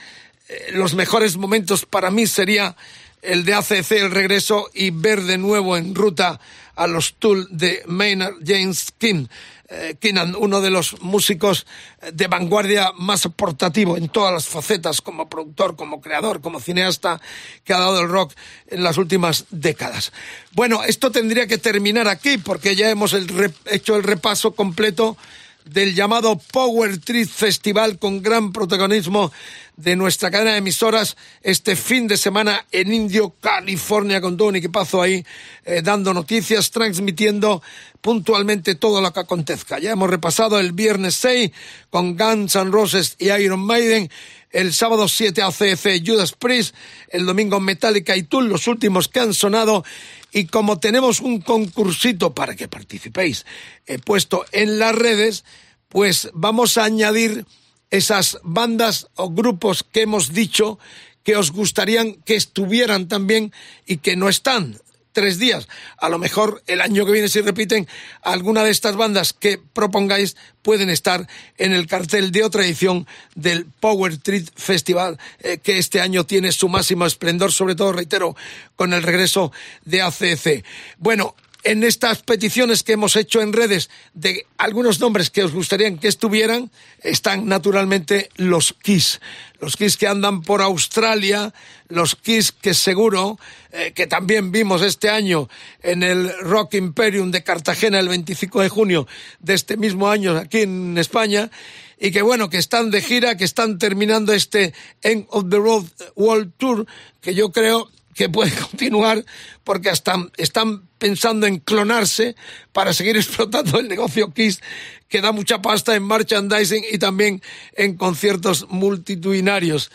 S4: eh, los mejores momentos para mí sería el de ACC, el regreso, y ver de nuevo en ruta a los Tool de Maynard James King. Eh, Keenan, uno de los músicos de vanguardia más aportativo en todas las facetas, como productor, como creador, como cineasta, que ha dado el rock en las últimas décadas. Bueno, esto tendría que terminar aquí, porque ya hemos hecho el repaso completo del llamado Power Trip Festival con gran protagonismo de nuestra cadena de emisoras este fin de semana en Indio, California, con todo un equipazo ahí eh, dando noticias, transmitiendo puntualmente todo lo que acontezca. Ya hemos repasado el viernes 6 con Guns N' Roses y Iron Maiden, el sábado 7 ACF Judas Priest, el domingo Metallica y Tool, los últimos que han sonado. Y como tenemos un concursito para que participéis he puesto en las redes, pues vamos a añadir esas bandas o grupos que hemos dicho que os gustarían que estuvieran también y que no están tres días. A lo mejor el año que viene, si repiten, alguna de estas bandas que propongáis pueden estar en el cartel de otra edición del Power Trip Festival, eh, que este año tiene su máximo esplendor, sobre todo, reitero, con el regreso de ACC. Bueno, en estas peticiones que hemos hecho en redes de algunos nombres que os gustarían que estuvieran, están naturalmente los Kiss. Los Kiss que andan por Australia, los Kiss que seguro eh, que también vimos este año en el Rock Imperium de Cartagena el 25 de junio de este mismo año aquí en España y que bueno, que están de gira, que están terminando este End of the Road World Tour, que yo creo que puede continuar porque hasta están pensando en clonarse para seguir explotando el negocio Kiss que da mucha pasta en merchandising y también en conciertos multitudinarios.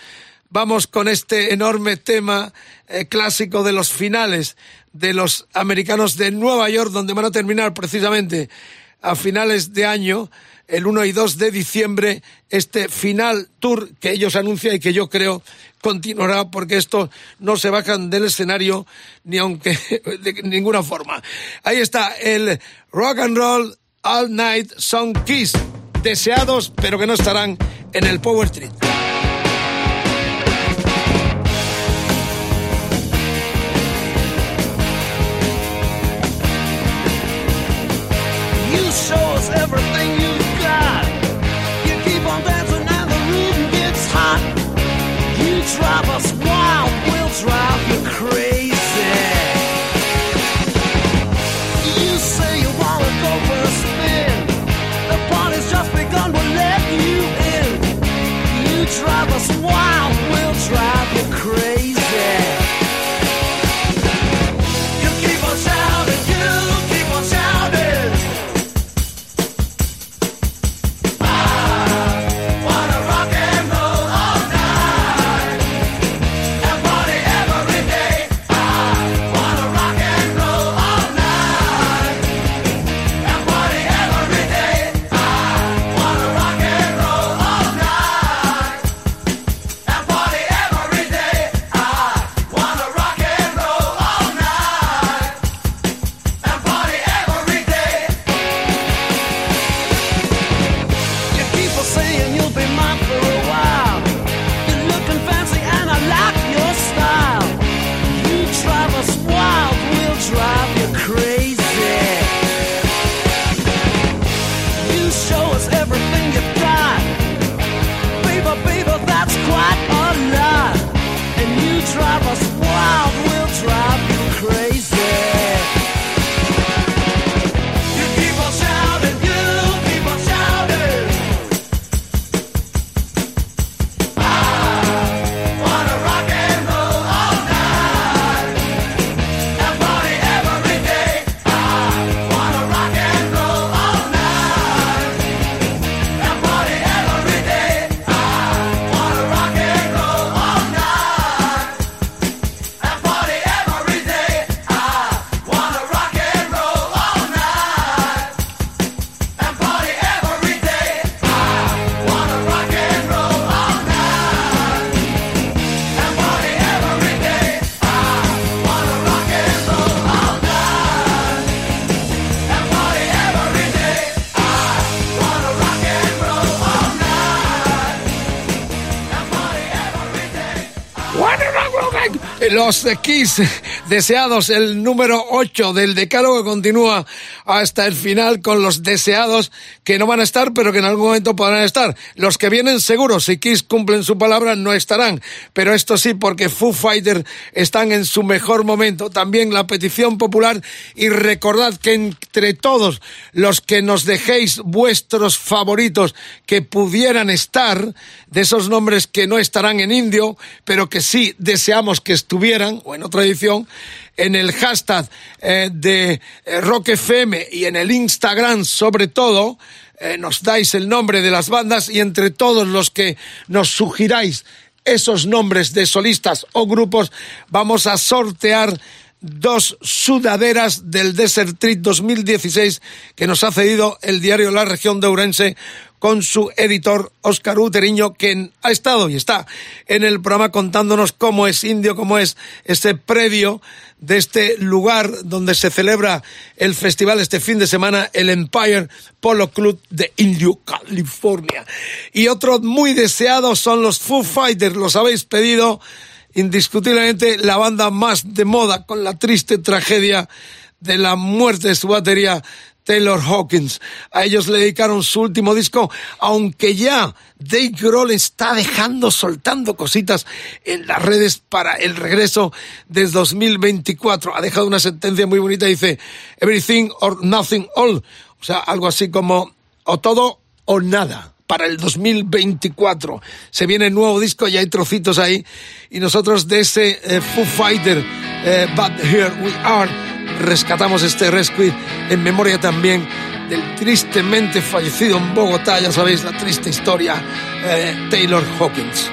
S4: Vamos con este enorme tema eh, clásico de los finales de los americanos de Nueva York, donde van a terminar precisamente a finales de año, el 1 y 2 de diciembre, este final tour que ellos anuncian y que yo creo continuará porque estos no se bajan del escenario ni aunque de ninguna forma. Ahí está el Rock and Roll All Night Song Kiss, deseados pero que no estarán en el Power
S6: everything drive us wild, we'll drive you crazy.
S4: Los Kiss deseados, el número 8 del decálogo continúa hasta el final con los deseados que no van a estar, pero que en algún momento podrán estar. Los que vienen seguros, si Kiss cumplen su palabra, no estarán. Pero esto sí, porque Foo Fighters están en su mejor momento. También la petición popular y recordad que entre todos los que nos dejéis vuestros favoritos que pudieran estar, de esos nombres que no estarán en indio, pero que sí deseamos que estuvieran, o en otra edición, en el hashtag eh, de eh, Rock FM y en el Instagram sobre todo, eh, nos dais el nombre de las bandas y entre todos los que nos sugiráis esos nombres de solistas o grupos, vamos a sortear dos sudaderas del Desert Trip 2016 que nos ha cedido el diario La Región de Ourense con su editor Óscar Uteriño, quien ha estado y está en el programa contándonos cómo es indio, cómo es ese predio de este lugar donde se celebra el festival este fin de semana, el Empire Polo Club de Indio, California. Y otro muy deseado son los Foo Fighters, los habéis pedido indiscutiblemente la banda más de moda con la triste tragedia de la muerte de su batería Taylor Hawkins. A ellos le dedicaron su último disco, aunque ya Dave Grohl está dejando, soltando cositas en las redes para el regreso del 2024. Ha dejado una sentencia muy bonita, dice Everything or Nothing All. O sea, algo así como o todo o nada para el 2024. Se viene el nuevo disco, ya hay trocitos ahí. Y nosotros de ese eh, Foo Fighter, eh, But Here We Are, rescatamos este Rescue en memoria también del tristemente fallecido en Bogotá, ya sabéis la triste historia, eh, Taylor Hawkins.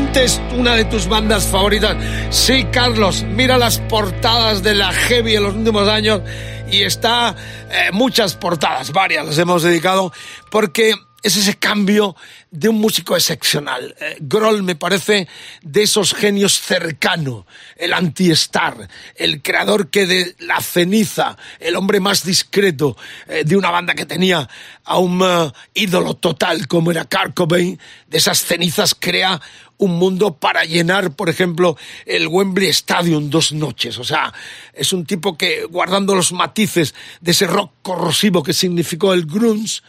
S4: ¿Realmente es una de tus bandas favoritas? Sí, Carlos, mira las portadas de la Heavy en los últimos años y está eh, muchas portadas, varias las hemos dedicado, porque es ese cambio de un músico excepcional. Eh, Grohl me parece de esos genios cercano, el anti-star, el creador que de la ceniza, el hombre más discreto eh, de una banda que tenía a un eh, ídolo total como era Kurt Cobain, de esas cenizas crea un mundo para llenar, por ejemplo, el Wembley Stadium dos noches. O sea, es un tipo que, guardando los matices de ese rock corrosivo que significó el grunge,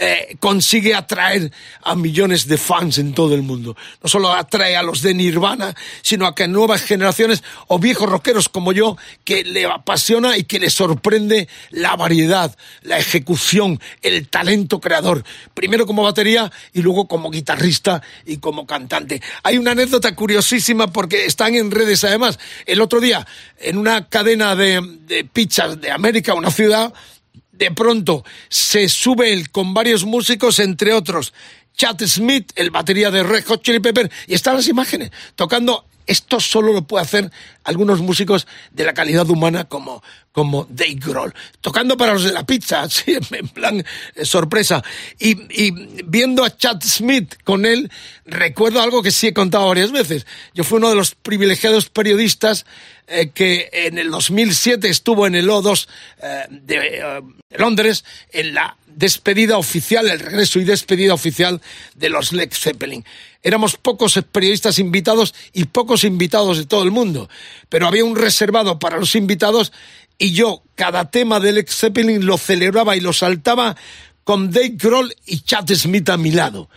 S4: eh, consigue atraer a millones de fans en todo el mundo. No solo atrae a los de Nirvana, sino a que nuevas generaciones o viejos rockeros como yo, que le apasiona y que le sorprende la variedad, la ejecución, el talento creador. Primero como batería y luego como guitarrista y como cantante. Hay una anécdota curiosísima porque están en redes además. El otro día, en una cadena de, de pizzas de América, una ciudad, de pronto se sube él con varios músicos, entre otros Chad Smith, el batería de Red Hot Chili Pepper, y están las imágenes tocando. Esto solo lo puede hacer algunos músicos de la calidad humana como, como Dave Grohl, tocando para los de la pizza, en plan eh, sorpresa. Y, viendo a Chad Smith con él, recuerdo algo que sí he contado varias veces. Yo fui uno de los privilegiados periodistas eh, que en el 2007 estuvo en el O2 eh, de, eh, de Londres en la despedida oficial, el regreso y despedida oficial de los Led Zeppelin. Éramos pocos periodistas invitados y pocos invitados de todo el mundo, pero había un reservado para los invitados y yo cada tema del Led Zeppelin lo celebraba y lo saltaba con Dave Grohl y Chad Smith a mi lado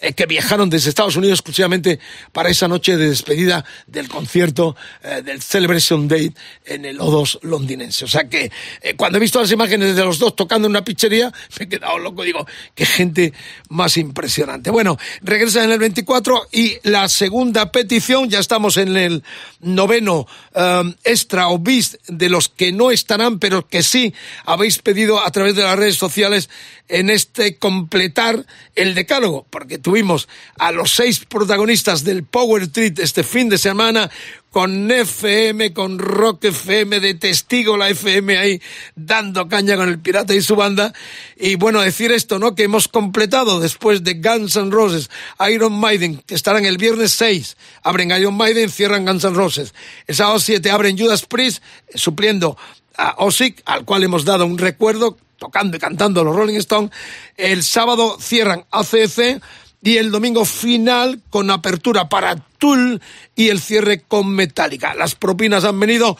S4: eh, que viajaron desde Estados Unidos exclusivamente para esa noche de despedida del concierto eh, del Celebration Day en el O2 londinense. O sea que eh, cuando he visto las imágenes de los dos tocando en una pizzería, me he quedado loco. Digo, qué gente más impresionante. Bueno, regresa en el 24 y la segunda petición, ya estamos en el noveno um, extra o bis de los que no estarán, pero que sí habéis pedido a través de las redes sociales en este completar el decálogo, porque tuvimos a los seis protagonistas del Power Treat este fin de semana con FM, con Rock FM, de testigo la FM ahí dando caña con el pirata y su banda. Y bueno, decir esto, ¿no? Que hemos completado después de Guns N' Roses, Iron Maiden, que estarán el viernes 6, abren Iron Maiden, cierran Guns N' Roses. El sábado 7 abren Judas Priest, supliendo a Osick, al cual hemos dado un recuerdo tocando y cantando los Rolling Stones. El sábado cierran ACC y el domingo final con apertura para Tool y el cierre con Metallica. Las propinas han venido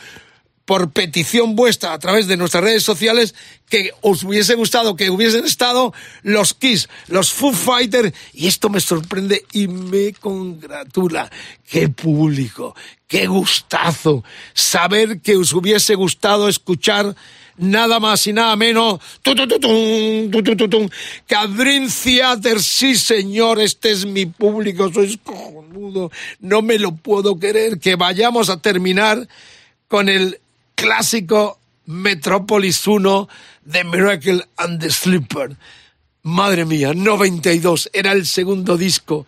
S4: por petición vuestra a través de nuestras redes sociales que os hubiese gustado que hubiesen estado los Kiss, los Foo Fighters y esto me sorprende y me congratula. Qué público, qué gustazo saber que os hubiese gustado escuchar nada más y nada menos que Theater, sí señor, este es mi público, sois cojonudo, no me lo puedo querer, que vayamos a terminar con el clásico Metropolis 1 de Miracle and the Sleeper. Madre mía, 92, era el segundo disco.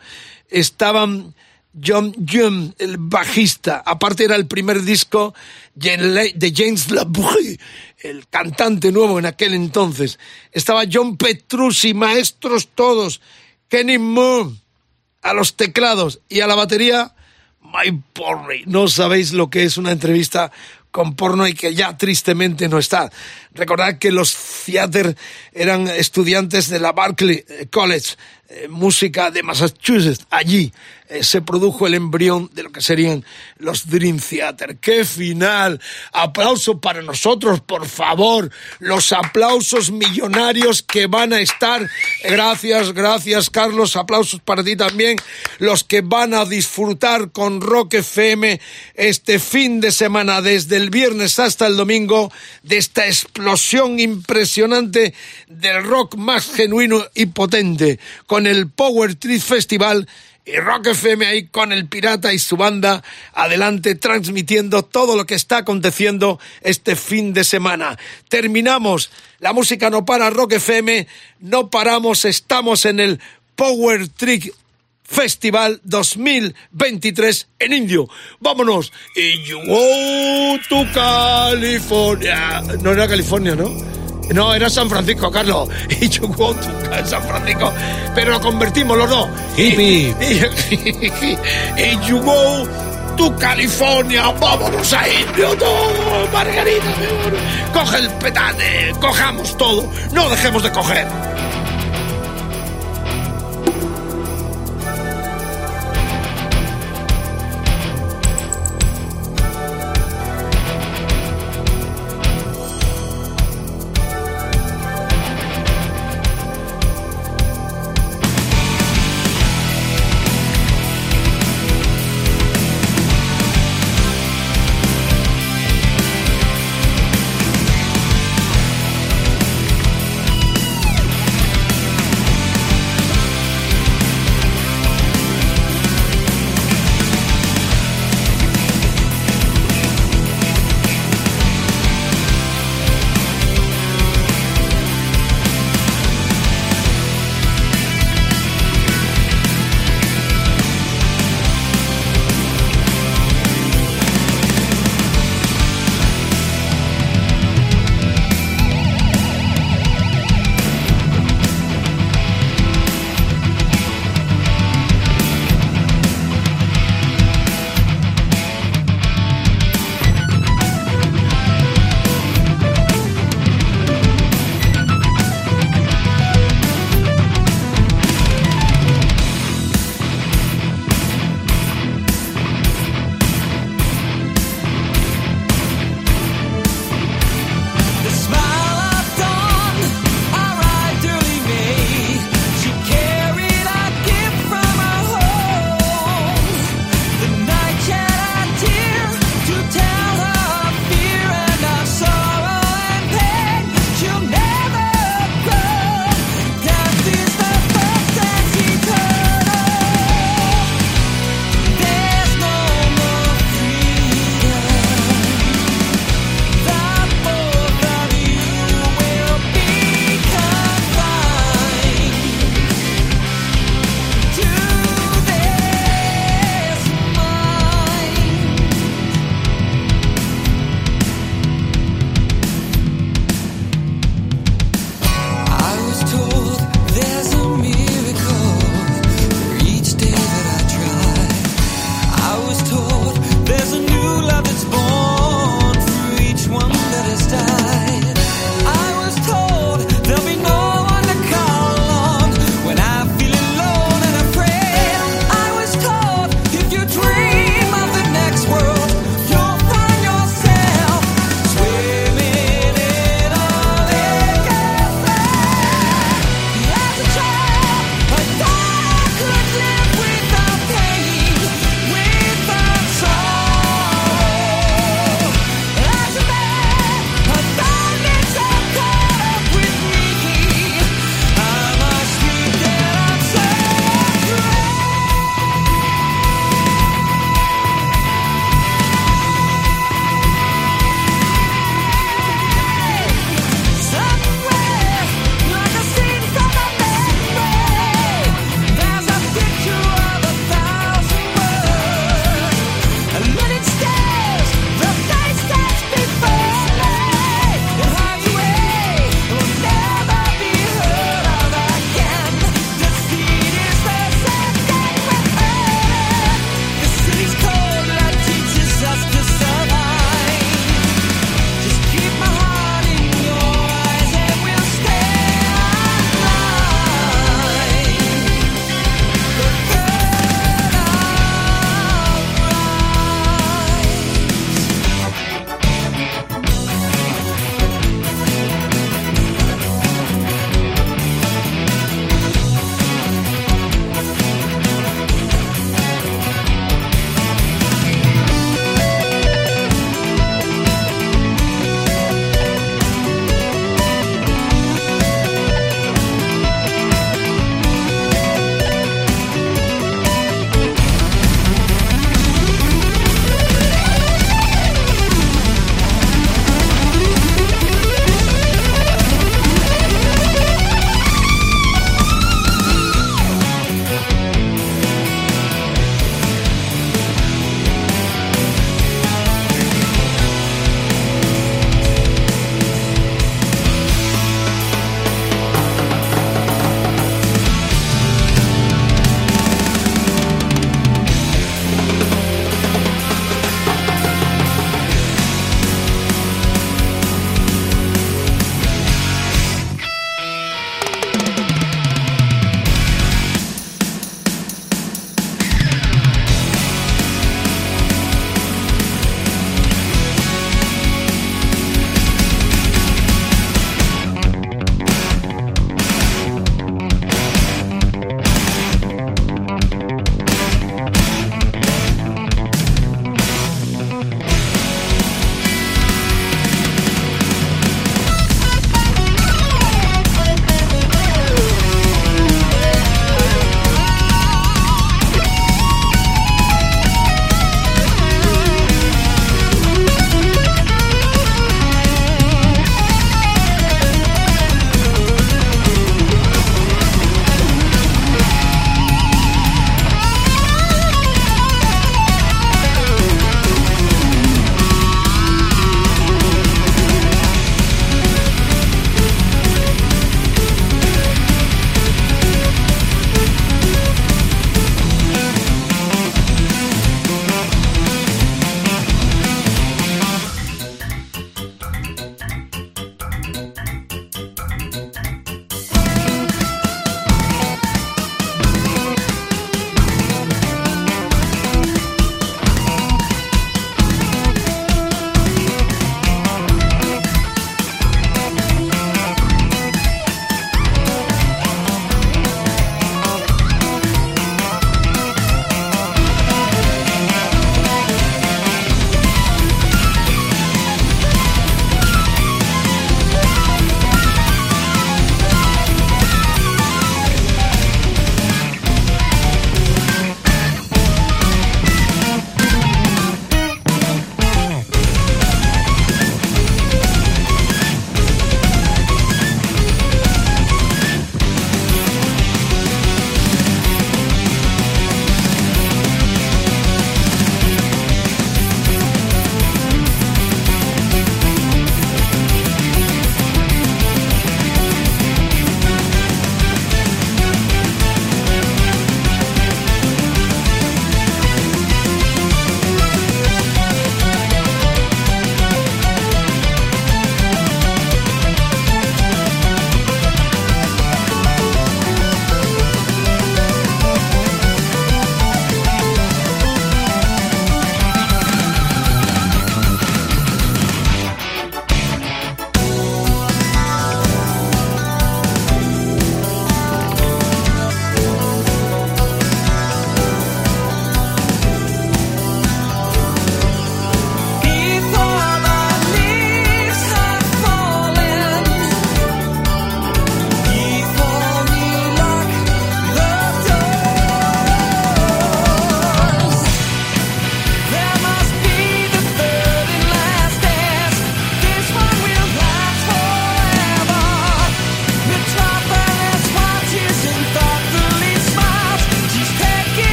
S4: Estaban John June, el bajista, aparte era el primer disco de James LaBrie, el cantante nuevo en aquel entonces. Estaba John Petrucci, maestros todos, Kenny Moore a los teclados y a la batería, Mike Porry. No sabéis lo que es una entrevista con porno y que ya tristemente no está. Recordad que los Theater eran estudiantes de la Berkeley College, eh, música de Massachusetts. Allí eh, se produjo el embrión de lo que serían los Dream Theater. ¡Qué final! Aplauso para nosotros, por favor. Los aplausos millonarios que van a estar. Gracias, gracias, Carlos. Aplausos para ti también. Los que van a disfrutar con Rock FM este fin de semana, desde el viernes hasta el domingo, de esta explosión impresionante del rock más genuino y potente, con el Power Trip Festival y Rock FM ahí con el pirata y su banda adelante transmitiendo todo lo que está aconteciendo este fin de semana. Terminamos. La música no para, Rock FM, no paramos, estamos en el Power Trick Festival 2023 en Indio. Vámonos. Y you go to California. No era California, ¿no? No, era San Francisco, Carlos. Y you go to San Francisco. Pero lo convertimos los dos.
S7: Hippie.
S4: Y, you go to California. Vámonos a Indio todo, Margarita. Coge el petate. Cojamos todo. No dejemos de coger.